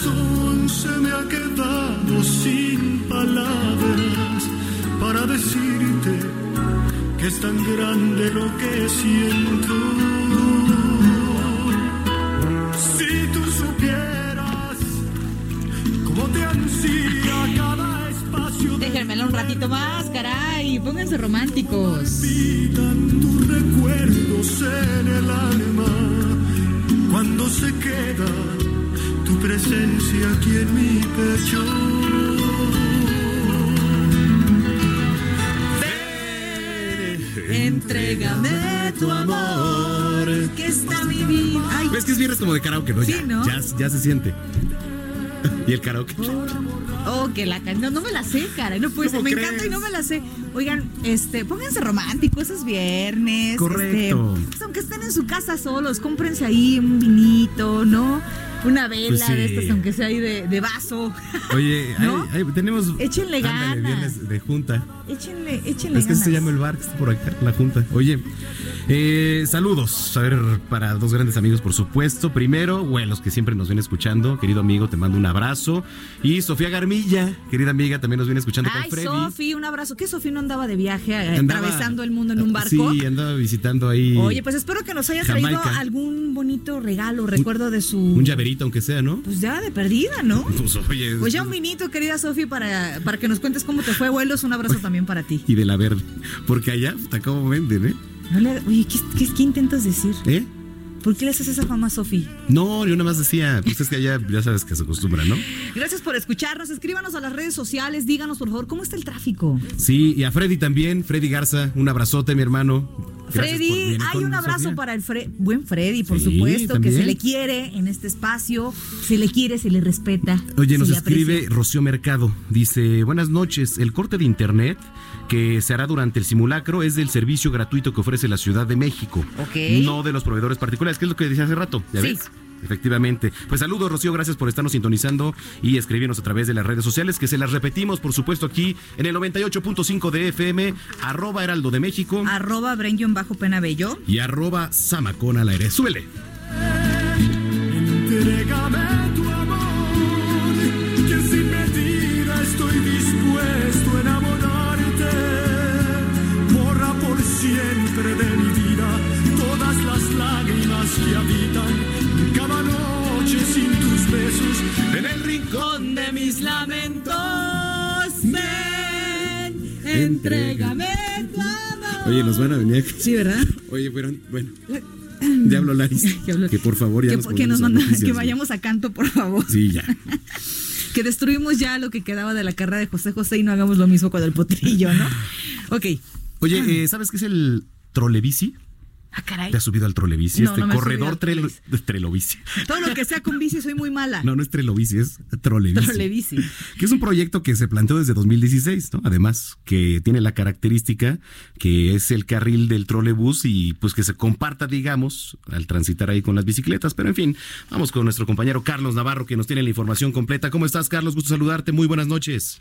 Corazón se me ha quedado sin palabras para decirte que es tan grande lo que siento. Si tú supieras cómo te ansía cada espacio de Déjenmelo un ratito más, caray. Pónganse románticos. Viernes como de karaoke, no? Sí, ya, ¿no? ya, ya se siente. y el karaoke. Oh, que la no, no me la sé, cara. No puede ser. ¿Cómo Me crees? encanta y no me la sé. Oigan, este, pónganse románticos, es viernes. Correcto. este, pues, aunque estén en su casa solos, cómprense ahí un vinito, ¿no? Una vela Pues sí. de estas, aunque sea ahí de, de vaso. Oye, ¿No? ahí- ahí tenemos. Échenle Ándale, ganas. viernes de junta. Échenle, échenle Es que se ganas. llama el bar que está por acá, la junta. Oye, eh, saludos. A ver, para dos grandes amigos, por supuesto. Primero, bueno, los que siempre nos vienen escuchando. Querido amigo, te mando un abrazo. Y Sofía Garmilla, querida amiga, también nos viene escuchando Ay, con Freddy. Sofi, un abrazo. ¿Qué Sofi no andaba de viaje Andaba- atravesando el mundo en un barco? Sí, andaba visitando ahí. Oye, pues espero que nos hayas traído algún bonito regalo, recuerdo de su. Un llaverito, aunque sea, ¿no? Pues ya de perdida, ¿no? Pues oye. Pues ya un vinito, querida Sofi, para, para que nos cuentes cómo te fue, abuelos. Un abrazo también para ti. Y de la verde. Porque allá, ¿cómo venden, eh? No le- oye, ¿qué, qué, qué intentas decir? ¿Eh? ¿Por qué le haces esa fama a Sofi? No, yo nada más decía, pues es que allá ya sabes que se acostumbra, ¿no? Gracias por escucharnos. Escríbanos a las redes sociales. Díganos, por favor, ¿cómo está el tráfico? Sí, y a Freddy también, Freddy Garza, un abrazote, mi hermano. Gracias Freddy, hay un abrazo Sofía. para el Fre- buen Freddy, por Sí, supuesto, también. que se le quiere en este espacio, se le quiere, se le respeta. Oye, nos escribe. Rocío Mercado. Dice, buenas noches. El corte de internet que se hará durante el simulacro es del servicio gratuito que ofrece la Ciudad de México. Ok. No de los proveedores particulares, que es lo que decía hace rato. ¿Ya Sí. ves? Efectivamente. Pues saludos, Rocío. Gracias por estarnos sintonizando y escribirnos a través de las redes sociales, que se las repetimos, por supuesto, aquí en el 98.5 de FM, arroba Heraldo de México Arroba Brenguion bajo pena bello. y arroba Samacón al aire. Súbele. Entrégame siempre de mi vida todas las lágrimas que habitan cada noche sin tus besos en el rincón de mis lamentos. Ven, entrégame tu amor. Oye, nos van a venir. Sí, ¿verdad? Oye, fueron, bueno. Diablo Laris. Que por favor ya Que, nos que nos pongamos a mandan, noticias, que vayamos a canto, por favor. Sí, ya. Que destruimos ya lo que quedaba de la carrera de José José y no hagamos lo mismo con el potrillo, ¿no? Ok. Oye, eh, ¿sabes qué es el trolebici? Ah, caray. ¿Te has subido al trolebici? No, este no corredor trelo- trelobici. Todo lo que sea con bici soy muy mala. No, no es trelobici, es trolebici. Trolebici. Que es un proyecto que se planteó desde 2016, ¿no? Además, que tiene la característica que es el carril del trolebús y pues que se comparta, digamos, al transitar ahí con las bicicletas. Pero en fin, vamos con nuestro compañero Carlos Navarro que nos tiene la información completa. ¿Cómo estás, Carlos? Gusto saludarte. Muy buenas noches.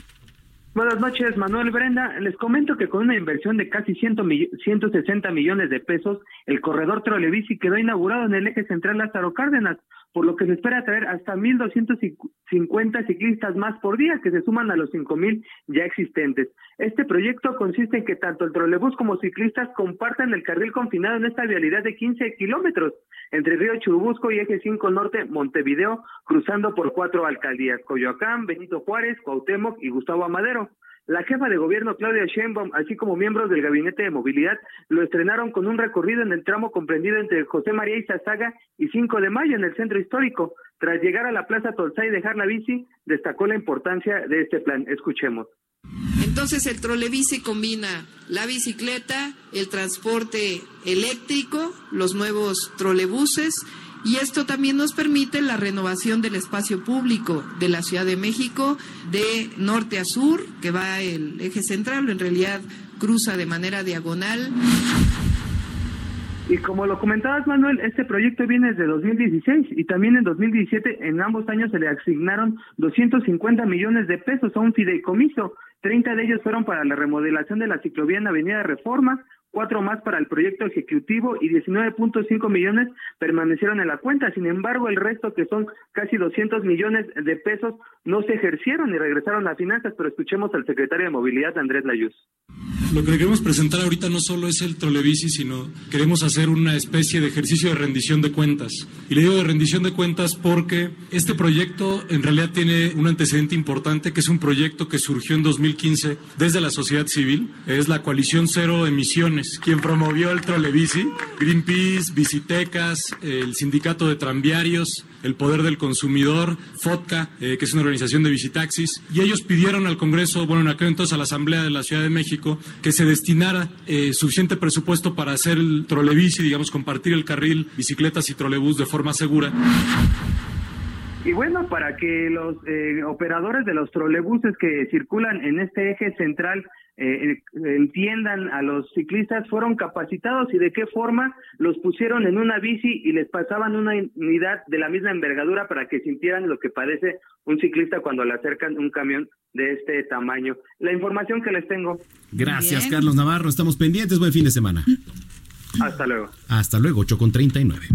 Buenas noches, Manuel Brenda. Les comento que con una inversión de casi 100 mill- 160 millones de pesos, el corredor Trolebici quedó inaugurado en el eje central Lázaro Cárdenas, por lo que se espera traer hasta 1.250 ciclistas más por día, que se suman a los 5.000 ya existentes. Este proyecto consiste en que tanto el trolebús como ciclistas compartan el carril confinado en esta vialidad de 15 kilómetros entre Río Churubusco y Eje 5 Norte, Montevideo, cruzando por cuatro alcaldías, Coyoacán, Benito Juárez, Cuauhtémoc y Gustavo Amadero. La jefa de gobierno Claudia Sheinbaum, así como miembros del gabinete de movilidad, lo estrenaron con un recorrido en el tramo comprendido entre José María Izazaga y 5 de Mayo en el centro histórico. Tras llegar a la Plaza Tolsá y dejar la bici, destacó la importancia de este plan. Escuchemos. Entonces el trolebici combina la bicicleta, el transporte eléctrico, los nuevos trolebuses y esto también nos permite la renovación del espacio público de la Ciudad de México de norte a sur, que va el eje central, en realidad cruza de manera diagonal. Y como lo comentabas, Manuel, este proyecto viene desde 2016 y también en 2017, en ambos años se le asignaron 250 millones de pesos a un fideicomiso. 30 de ellos fueron para la remodelación de la ciclovía en Avenida Reforma, cuatro más para el proyecto ejecutivo y 19.5 millones permanecieron en la cuenta. Sin embargo, el resto, que son casi 200 millones de pesos, no se ejercieron y regresaron a finanzas. Pero escuchemos al secretario de Movilidad, Andrés Layuz. Lo que queremos presentar ahorita no solo es el trolebici, sino queremos hacer una especie de ejercicio de rendición de cuentas. Y le digo de rendición de cuentas porque este proyecto en realidad tiene un antecedente importante, que es un proyecto que surgió en 2015 desde la sociedad civil. Es la coalición Cero Emisiones, quien promovió el trolebici, Greenpeace, Bicitecas, el sindicato de tranviarios, el Poder del Consumidor, FOTCA, eh, que es una organización de visitaxis, y ellos pidieron al Congreso, bueno, en entonces a la Asamblea de la Ciudad de México, que se destinara eh, suficiente presupuesto para hacer el trolebici, digamos, compartir el carril, bicicletas y trolebús de forma segura. Y bueno, para que los eh, operadores de los trolebuses que circulan en este eje central eh, entiendan a los ciclistas, fueron capacitados y de qué forma los pusieron en una bici y les pasaban una unidad de la misma envergadura para que sintieran lo que padece un ciclista cuando le acercan un camión de este tamaño. La información que les tengo. Gracias, Carlos Navarro. Estamos pendientes. Buen fin de semana. Hasta luego. Hasta luego, 8 con 39.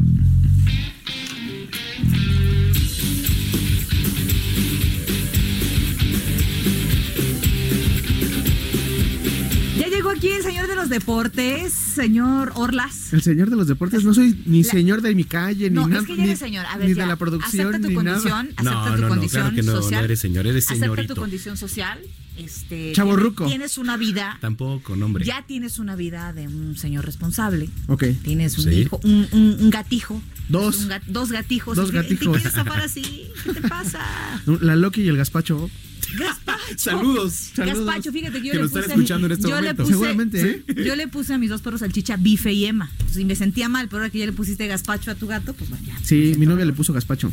Aquí el señor de los deportes, señor Orlas. El señor de los deportes, no soy ni señor de mi calle, ni No, nada. es que ya eres señor. A ver, ni ya. de la producción, acepta tu ni condición, nada. acepta tu condición claro que no, social. no eres señor, eres Acepta tu señorito. condición social. Este, Chavorruco. Tienes, tienes una vida. Tampoco, no, hombre. Ya tienes una vida de un señor responsable. Ok. Tienes un Sí. hijo, un, un- un gatijo. Dos. Un ga- dos gatijos. Dos ¿Y qué- gatijos. ¿Te quieres zafar así? ¿Qué te pasa? La Loki y el gazpacho. Saludos, saludos. Gazpacho, fíjate que yo Que le nos puse. están escuchando en este yo momento. Le puse, Seguramente, ¿eh? Yo le puse a mis dos perros salchicha, bife y Emma. Y me sentía mal, pero ahora que ya le pusiste gazpacho a tu gato, pues bueno, ya. Sí, mi novia le puso gazpacho.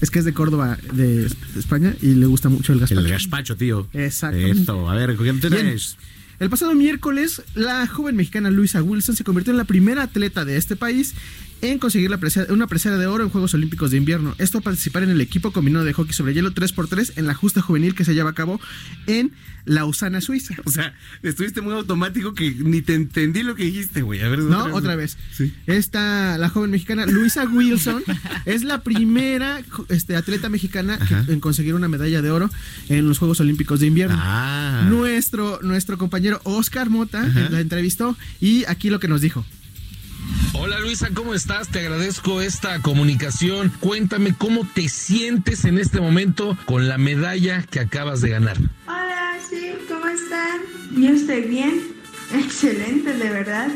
Es que es de Córdoba, de España, y le gusta mucho el gazpacho. El gazpacho, tío. Exactamente. Esto, a ver, ¿qué Bien. tenés? El pasado miércoles, la joven mexicana Luisa Wilson se convirtió en la primera atleta de este país en conseguir la presea- una presea de oro en Juegos Olímpicos de Invierno. Esto a participar en el equipo combinado de hockey sobre hielo 3x3 en la justa juvenil que se lleva a cabo en Lausana, Suiza. O sea, estuviste muy automático que ni te entendí lo que dijiste, güey. A ver, No, otra vez. Esta, la joven mexicana Luisa Wilson es la primera este, atleta mexicana que- en conseguir una medalla de oro en los Juegos Olímpicos de Invierno. Ah. Nuestro, nuestro compañero Oscar Mota Ajá. la entrevistó y aquí lo que nos dijo. Hola Luisa, ¿cómo estás? Te agradezco esta comunicación. Cuéntame cómo te sientes en este momento con la medalla que acabas de ganar. Hola, sí, ¿cómo están? Yo estoy bien, excelente, de verdad.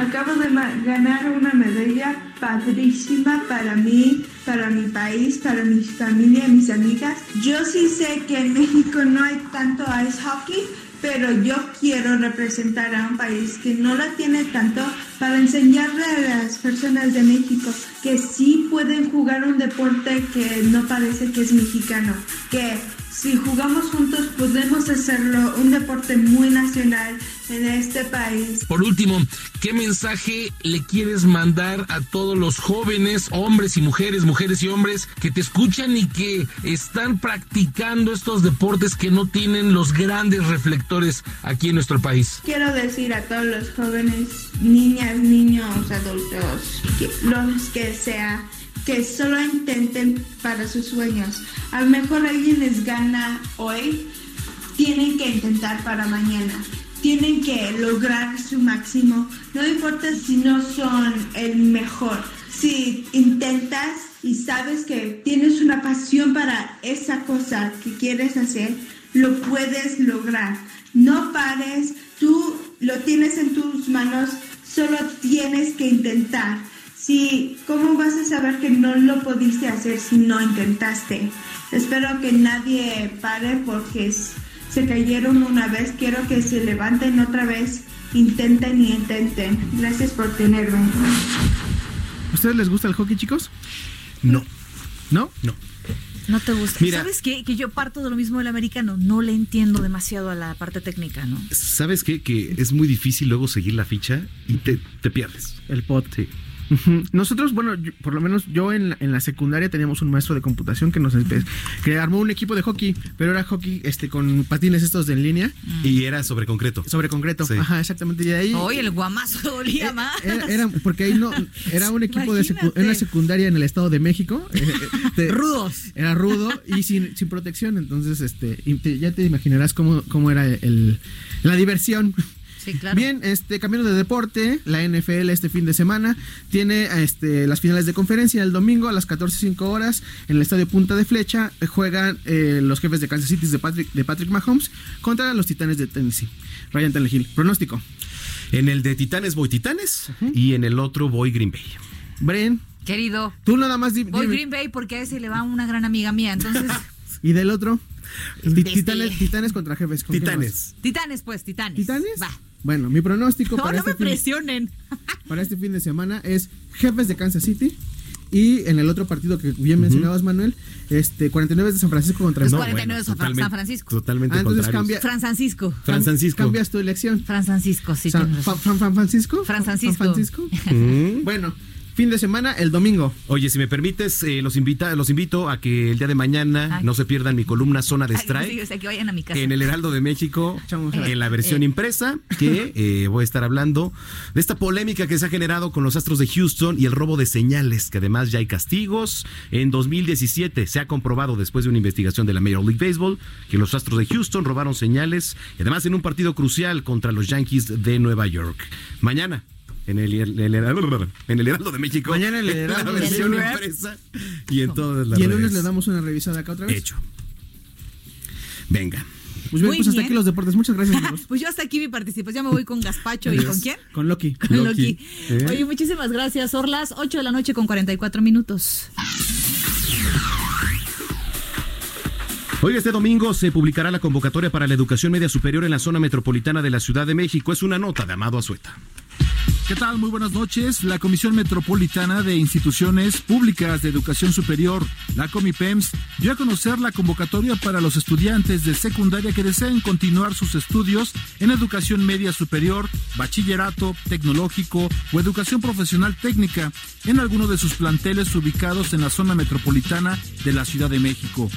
Acabo de ganar una medalla padrísima para mí, para mi país, para mi familia, mis amigas. Yo sí sé que en México no hay tanto ice hockey, pero yo quiero representar a un país que no la tiene tanto para enseñarle a las personas de México que sí pueden jugar un deporte que no parece que es mexicano, que si jugamos juntos podemos hacerlo un deporte muy nacional en este país. Por último, ¿qué mensaje le quieres mandar a todos los jóvenes, hombres y mujeres, mujeres y hombres que te escuchan y que están practicando estos deportes que no tienen los grandes reflectores aquí en nuestro país? Quiero decir a todos los jóvenes, niñas, niños, adultos, que- los que sea, que solo intenten para sus sueños. A lo mejor alguien les gana hoy, tienen que intentar para mañana. Tienen que lograr su máximo. No importa si no son el mejor. Si intentas y sabes que tienes una pasión para esa cosa que quieres hacer, lo puedes lograr. No pares, tú lo tienes en tus manos, solo tienes que intentar. Si, ¿cómo vas a saber que no lo pudiste hacer si no intentaste? Espero que nadie pare porque Se cayeron una vez, quiero que se levanten otra vez. Intenten y intenten. Gracias por tenerme. ¿A ustedes les gusta el hockey, chicos? No. ¿No? No. No te gusta. Mira. ¿Sabes qué? Que yo parto de lo mismo del americano. No le entiendo demasiado a la parte técnica, ¿no? ¿Sabes qué? Que es muy difícil luego seguir la ficha y te, te pierdes. El pot. Sí. Nosotros, bueno, yo- por lo menos yo en la, en la secundaria teníamos un maestro de computación que nos empe- que armó un equipo de hockey, pero era hockey este con patines estos de en línea Y era sobre concreto. sobre concreto. Sí. Ajá, exactamente. Y ahí Oye, el guamazo dolía más. era, era- porque ahí no era un equipo de era una secundaria en el estado de México. eh, eh, Rudos. Era rudo y sin, sin protección, entonces este y te- ya te imaginarás cómo, cómo era el, la diversión. Sí, claro. Bien, este cambiando de deporte, la NFL este fin de semana tiene este las finales de conferencia el domingo a las 14:05 horas en el estadio Punta de Flecha juegan eh, los jefes de Kansas City de Patrick de Patrick Mahomes contra los Titanes de Tennessee. Ryan Tannehill, pronóstico. En el de Titanes voy Titanes y en el otro voy Green Bay. Bren, Querido, tú nada más voy. Green Bay porque a ese le va una gran amiga mía. Entonces, y del otro Titanes, Titanes contra jefes. ¿con quién Titanes. Titanes, pues, Titanes. ¿Titanes? Va. Bueno, mi pronóstico No, para, no me este fin, presionen. para este fin de semana es jefes de Kansas City. Y en el otro partido que bien mencionabas, Manuel, este 49 de San Francisco contra No, 49 de San Francisco. Totalmente Ah, entonces cambia- Fran Francisco. Fran Francisco. Cambias tu elección. Fran Francisco, sí. San-. Fran, Fran Francisco. Fran Francisco. Fran Francisco. Bueno, fin de semana, el domingo. Oye, si me permites, eh, los, invita, los invito a que el día de mañana Ay. no se pierdan mi columna Zona de Ay, Strike. sí, o sea, que vayan a mi casa. En el Heraldo de México, en la versión Eh. impresa, que eh, voy a estar hablando de esta polémica que se ha generado con los Astros de Houston y el robo de señales, que además ya hay castigos. En 2017 se ha comprobado después de una investigación de la Major League Baseball que los Astros de Houston robaron señales, y además en un partido crucial contra los Yankees de Nueva York. Mañana. En el, en el- en el Heraldo de México. Mañana en el Heraldo la de impresa. Y en todas las Y el lunes redes. le damos una revisada acá otra vez. Hecho. Venga. Pues bien, pues hasta bien. aquí los deportes. Muchas gracias, amigos. Pues yo hasta aquí mi participación. Ya me voy con Gaspacho y con quién? Con Loki. Con Loki. ¿Eh? Oye, muchísimas gracias. Orlas, 8 de la noche con 44 minutos. Hoy este domingo se publicará la convocatoria para la educación media superior en la zona metropolitana de la Ciudad de México. Es una nota de Amado Azueta. ¿Qué tal? Muy buenas noches. La Comisión Metropolitana de Instituciones Públicas de Educación Superior, la Comipems, dio a conocer la convocatoria para los estudiantes de secundaria que deseen continuar sus estudios en educación media superior, bachillerato, tecnológico o educación profesional técnica en alguno de sus planteles ubicados en la zona metropolitana de la Ciudad de México.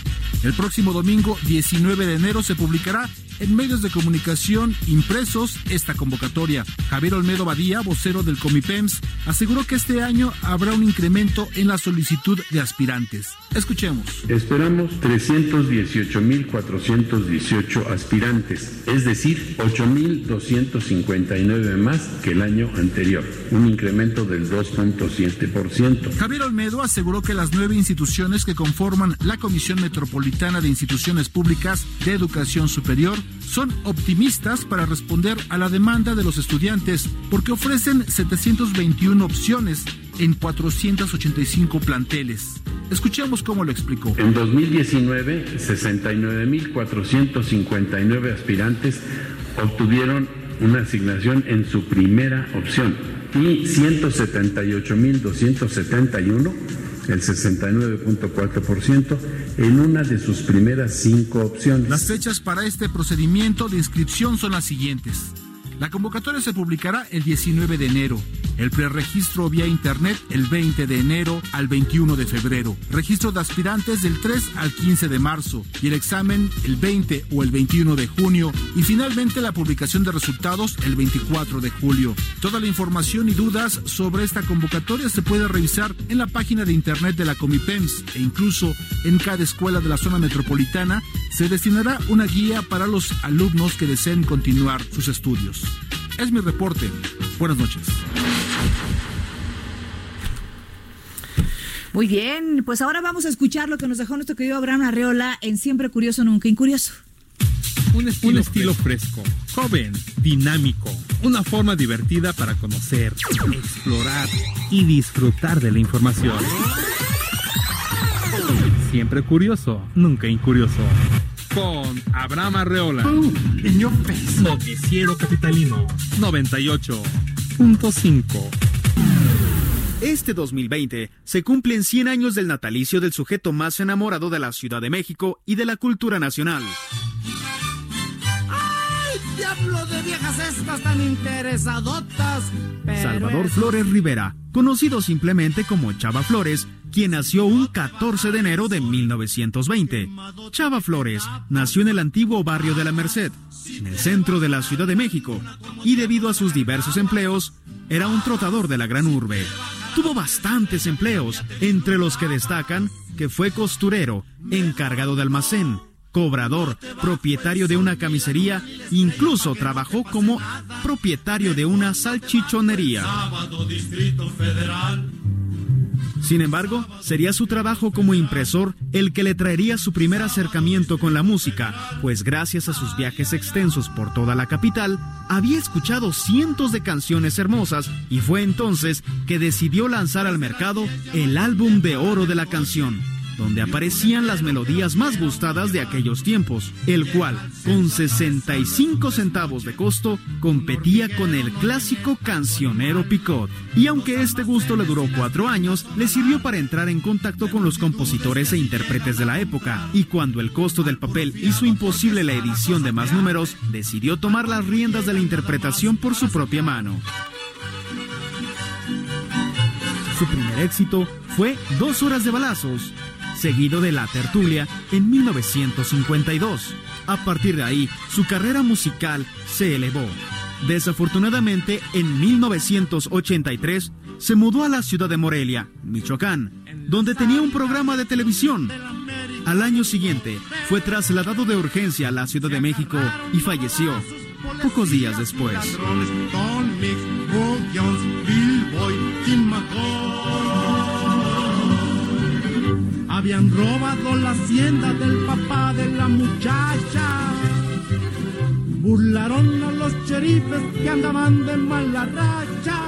El próximo domingo 19 de enero se publicará en medios de comunicación impresos esta convocatoria. Javier Olmedo Badía, vocero del Comipems, aseguró que este año habrá un incremento en la solicitud de aspirantes. Escuchemos. Esperamos 318.418 aspirantes, es decir, 8.259 más que el año anterior, un incremento del 2.7%. Javier Olmedo aseguró que las nueve instituciones que conforman la Comisión Metropolitana de Instituciones Públicas de Educación Superior son optimistas para responder a la demanda de los estudiantes porque ofrecen 721 opciones en 485 planteles. Escuchemos cómo lo explicó. En 2019, 69.459 aspirantes obtuvieron una asignación en su primera opción y 178.271, el 69.4%, en una de sus primeras cinco opciones. Las fechas para este procedimiento de inscripción son las siguientes. La convocatoria se publicará el 19 de enero. El preregistro vía internet el 20 de enero al 21 de febrero. Registro de aspirantes del 3 al 15 de marzo. Y el examen el 20 o el 21 de junio. Y finalmente la publicación de resultados el 24 de julio. Toda la información y dudas sobre esta convocatoria se puede revisar en la página de internet de la Comipems e incluso en cada escuela de la zona metropolitana se destinará una guía para los alumnos que deseen continuar sus estudios. Es mi reporte. Buenas noches. Muy bien, pues ahora vamos a escuchar lo que nos dejó nuestro querido Abraham Arreola en Siempre Curioso, Nunca Incurioso. Un estilo, fresco, joven, dinámico, una forma divertida para conocer, explorar y disfrutar de la información. Siempre curioso, nunca incurioso. con Abraham Arreola. In your face. Noticiero Capitalino 98.5. Este 2020 se cumplen 100 años del natalicio del sujeto más enamorado de la Ciudad de México y de la cultura nacional. ¡Ay, diablo de viejas estas tan interesadotas! Pero Salvador es- Flores Rivera, conocido simplemente como Chava Flores, quien nació un 14 de enero de 1920. Chava Flores nació en el antiguo barrio de la Merced, en el centro de la Ciudad de México, y debido a sus diversos empleos, era un trotador de la gran urbe. Tuvo bastantes empleos, entre los que destacan que fue costurero, encargado de almacén, cobrador, propietario de una camisería, incluso trabajó como propietario de una salchichonería. Sin embargo, sería su trabajo como impresor el que le traería su primer acercamiento con la música, pues gracias a sus viajes extensos por toda la capital, había escuchado cientos de canciones hermosas y fue entonces que decidió lanzar al mercado el álbum de oro de la canción, donde aparecían las melodías más gustadas de aquellos tiempos, el cual, con 65 centavos de costo, competía con el clásico cancionero Picot. Y aunque este gusto le duró cuatro años, le sirvió para entrar en contacto con los compositores e intérpretes de la época, y cuando el costo del papel hizo imposible la edición de más números, decidió tomar las riendas de la interpretación por su propia mano. Su primer éxito fue Dos horas de balazos, seguido de La Tertulia en 1952. A partir de ahí, su carrera musical se elevó. Desafortunadamente, en 1983 se mudó a la ciudad de Morelia, Michoacán, donde tenía un programa de televisión. Al año siguiente, fue trasladado de urgencia a la Ciudad de México y falleció pocos días después. Habían robado la hacienda del papá de la muchacha. Burlaron a los sheriffes que andaban de mala racha.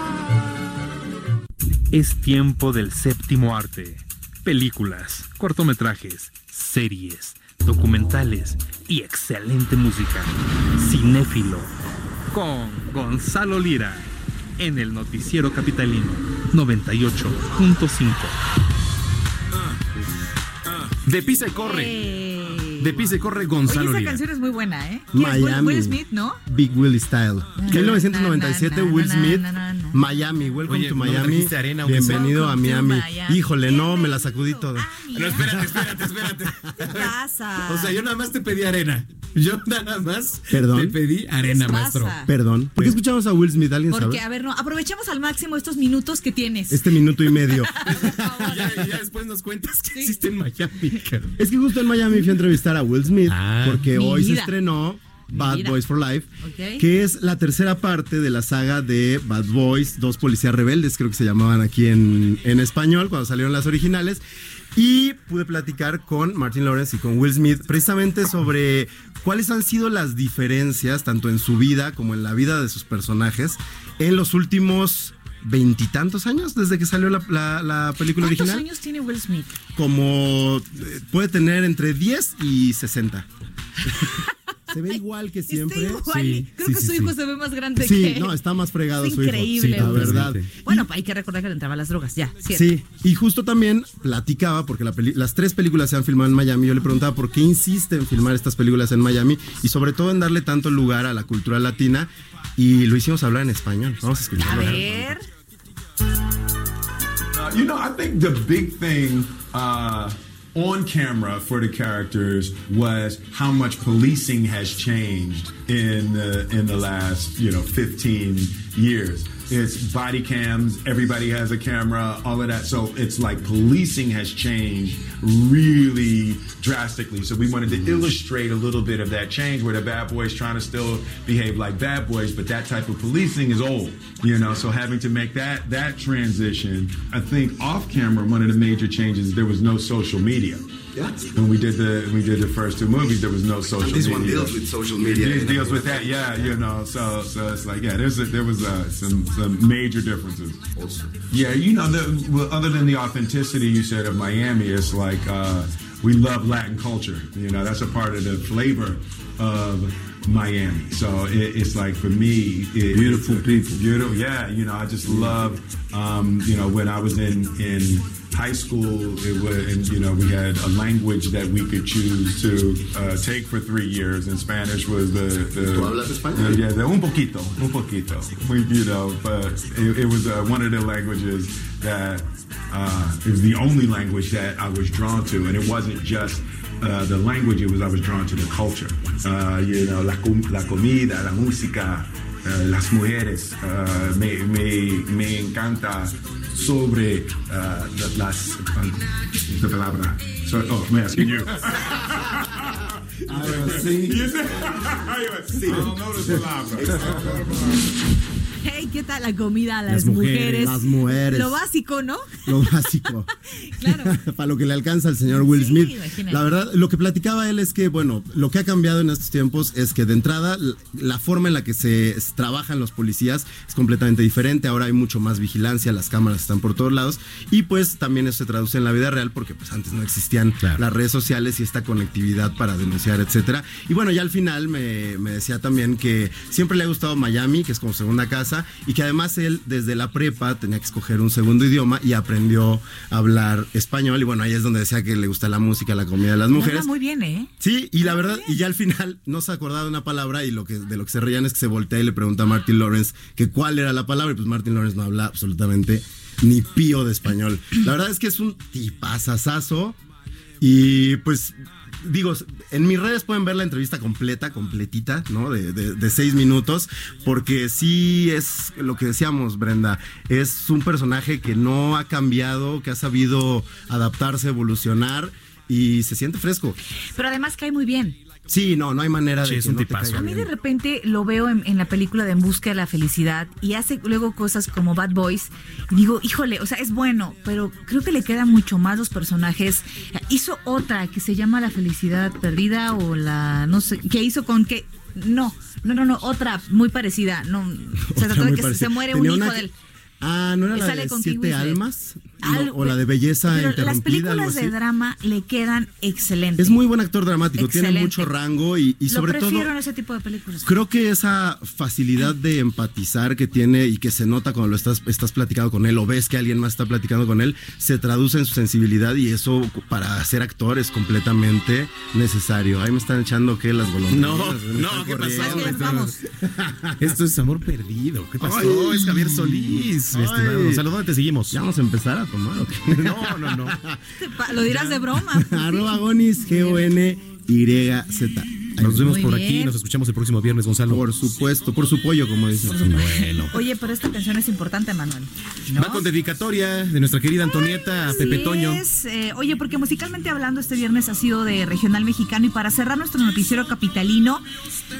Es tiempo del séptimo arte. Películas, cortometrajes, series, documentales y excelente música. Cinéfilo. Con Gonzalo Lira. En el Noticiero Capitalino 98.5. De pisa y corre. De pisa y corre Gonzalo Oye, esa canción es muy buena, ¿eh? Miami. Will Smith, ¿no? Big Willie Style. Na, 1997, na, na, Will Smith. Miami. Welcome Oye, to ¿no me Miami. arena? Bienvenido a Miami. Miami. Híjole, no, me la sacudí toda. No, espérate, espérate, espérate. ¿Qué pasa? O sea, yo nada más te pedí arena. Yo nada más Perdón. te pedí arena, ¿Qué maestro. Perdón. ¿Por qué escuchamos a Will Smith? ¿Alguien Porque, sabe? a ver, no, aprovechemos al máximo estos minutos que tienes. Este minuto y medio. ya, ya después nos cuentas que existe en Miami. cabrón. Es que justo en Miami fui a entrevistar a Will Smith porque Mi hoy se estrenó Bad. Boys for Life, que es la tercera parte de la saga de Bad Boys, dos policías rebeldes, creo que se llamaban aquí en, en español cuando salieron las originales. Y pude platicar con Martin Lawrence y con Will Smith precisamente sobre cuáles han sido las diferencias, tanto en su vida como en la vida de sus personajes, en los últimos veintitantos años desde que salió la, la- la película ¿Cuántos original años tiene Will Smith? como eh, puede tener entre 10 y 60. Se ve igual que siempre. Está igual. Sí, Creo sí, que su sí. hijo se ve más grande Sí, que no, está más fregado Es su hijo. increíble, Sí, la verdad. Bueno, hay que recordar que le entraban las drogas, ya. cierto. Sí, y justo también platicaba, porque la peli- las tres películas se han filmado en Miami, yo le preguntaba por qué insiste en filmar estas películas en Miami y sobre todo en darle tanto lugar a la cultura latina y lo hicimos hablar en español. Vamos a A escucharlo. ver. Uh, you know, I think the big thing uh, on camera for the characters was how much policing has changed in the in the last you know 15 years. It's body cams, everybody has a camera, all of that. So it's like policing has changed really drastically. So we wanted to illustrate a little bit of that change where the bad boys trying to still behave like bad boys, but that type of policing is old, you know. So having to make that that transition, I think off camera, one of the major changes there was no social media. Yeah. When we did the we did the first two movies, there was no social And this media. one deals with social media. It deals with that, yeah, you know. So so it's like yeah, there's a, there was uh, some some major differences. Yeah, you know, the, well, other than the authenticity you said of Miami, it's like uh, we love Latin culture. You know, that's a part of the flavor of Miami. So it, it's like for me, it, Beautiful people. Beautiful, yeah. You know, I just love. Um, you know, when I was in in high school, it was, and you know, we had a language that we could choose to uh, take for three years, and Spanish was the. the ¿Tú hablas yeah, the un poquito, un poquito. We, you know, but it, it was uh, one of the languages that uh, it was the only language that I was drawn to, and it wasn't just uh, the language; it was I was drawn to the culture. Uh, you know, la, la comida, la música, uh, las mujeres. Uh, me, me, me encanta sobre uh, la- las the palabra. So, oh, I'm asking you. You said- I don't know the palabra. ¿Qué tal la comida? Las, Las mujeres, las mujeres. Lo básico, ¿no? Lo básico. Para lo que le alcanza al señor Will Smith. imagínate. La verdad, lo que platicaba él es que, bueno, lo que ha cambiado en estos tiempos es que de entrada la forma en la que se trabajan los policías es completamente diferente. Ahora hay mucho más vigilancia, las cámaras están por todos lados. Y pues también eso se traduce en la vida real porque pues antes no existían las redes sociales y esta conectividad para denunciar, etcétera. Y bueno, ya al final me, me decía también que siempre le ha gustado Miami, que es como segunda casa, y que además él desde la prepa tenía que escoger un segundo idioma y aprendió a hablar español. Y bueno, ahí es donde decía que le gusta la música, la comida de las mujeres. Habla muy bien, ¿eh? Sí, y la verdad, y ya al final no se acordaba de una palabra y lo que de lo que se reían es que se voltea y le pregunta a Martin Lawrence que cuál era la palabra y pues Martin Lawrence no habla absolutamente ni pío de español. La verdad es que es un tipazazazo y pues digo, en mis redes pueden ver la entrevista completa, completita, ¿no? De, de- de seis minutos, porque sí es lo que decíamos, Brenda, es un personaje que no ha cambiado, que ha sabido adaptarse, evolucionar y se siente fresco. Pero además cae muy bien. Sí, no, no hay manera de Sí, que un no te caiga A mí de repente lo veo en, en la película de En Busca de la Felicidad y hace luego cosas como Bad Boys. Y digo, híjole, o sea, es bueno, pero creo que le quedan mucho más los personajes. Hizo otra que se llama La Felicidad Perdida o la, no sé, que hizo con que... No, no, no, no, otra muy parecida. No, se trata de que parecida. se muere un hijo una- del... Ah, ¿no era la sale de Siete. Almas? Algo- o la de Belleza Pero Interrumpida. las películas de drama le quedan excelentes. Es muy buen actor dramático, tiene mucho rango y, y sobre Lo todo... prefiero en ese tipo de películas. Creo que esa facilidad de empatizar que tiene y que se nota cuando lo estás, estás platicando con él o ves que alguien más está platicando con él, se traduce en su sensibilidad y eso para ser actor es completamente necesario. Ahí me están echando que las golondrinas. No, no, ¿qué pasó? corriendo. Vamos. Esto es amor perdido. ¿Qué pasó? Ay. es Javier Solís, mi estimado. ¿dónde te seguimos? Ya vamos a empezar a tomar. ¿o qué? No, no, no. Lo dirás de broma. Arroba Gonis, G-O-N-Y-Z. Nos vemos Muy por bien. aquí, nos escuchamos el próximo viernes, Gonzalo. Por supuesto, por su pollo, como dicen. Bueno. Oye, pero esta canción es importante, Manuel. Va con dedicatoria de nuestra querida Antonieta, Pepe Así Toño. es, eh, oye, porque musicalmente hablando, este viernes ha sido de regional mexicano y para cerrar nuestro noticiero capitalino,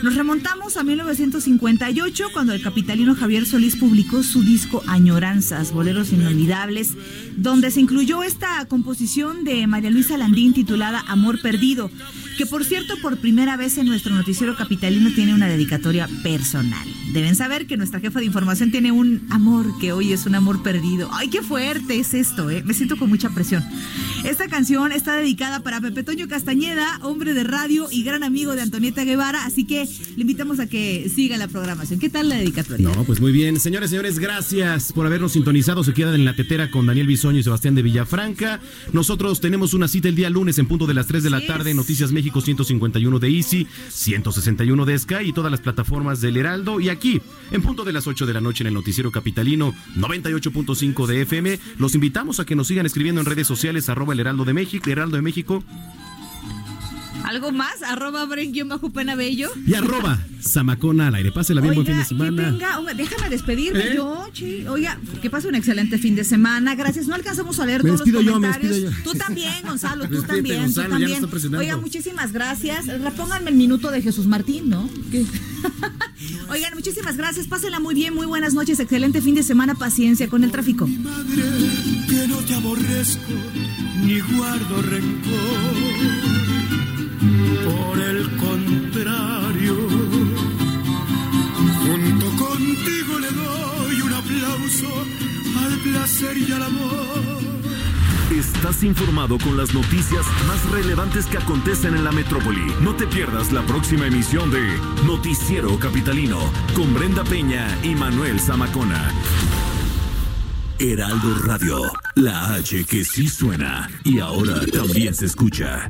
nos remontamos a 1958 cuando el capitalino Javier Solís publicó su disco Añoranzas, Boleros Inolvidables, donde se incluyó esta composición de María Luisa Landín titulada Amor Perdido, que por cierto por primera vez en nuestro noticiero capitalino tiene una dedicatoria personal. Deben saber que nuestra jefa de información tiene un amor que hoy es un amor perdido. Ay, qué fuerte es esto, ¿eh? Me siento con mucha presión. Esta canción está dedicada para Pepe Toño Castañeda, hombre de radio y gran amigo de Antonieta Guevara, así que le invitamos a que siga la programación. ¿Qué tal la dedicatoria? No, pues muy bien. Señores, señores, gracias por habernos sintonizado. Se quedan en la tetera con Daniel Bisoño y Sebastián de Villafranca. Nosotros tenemos una cita el día lunes en punto de las 3 de la tarde en Noticias México 151 de Easy, 161 de Sky y todas las plataformas del Heraldo. Y aquí, en punto de las 8 de la noche en el Noticiero Capitalino 98.5 de FM, los invitamos a que nos sigan escribiendo en redes sociales arroba el Heraldo de México, Heraldo de México ¿Algo más? Arroba bajo pena bello. y arroba Zamacona al aire. Pásela bien, buen fin de semana. tenga un- déjame despedirme ¿Eh? yo, chi. Oiga, que pase un excelente fin de semana. Gracias. No alcanzamos a leer Me todos los despido yo, me comentarios. yo. Tú también, Gonzalo, tú Despídete, también, Gonzalo, tú también. Oiga, muchísimas gracias. Repónganme el minuto de Jesús Martín, ¿no? ¿Qué? Oigan, muchísimas gracias. Pásenla muy bien, muy buenas noches. Excelente fin de semana. Paciencia con el tráfico. que no te aborrezco ni guardo rencor. Por el contrario, junto contigo le doy un aplauso al placer y al amor. Estás informado con las noticias más relevantes que acontecen en la metrópoli. No te pierdas la próxima emisión de Noticiero Capitalino con Brenda Peña y Manuel Zamacona. Heraldo Radio, la H que sí suena y ahora también se escucha.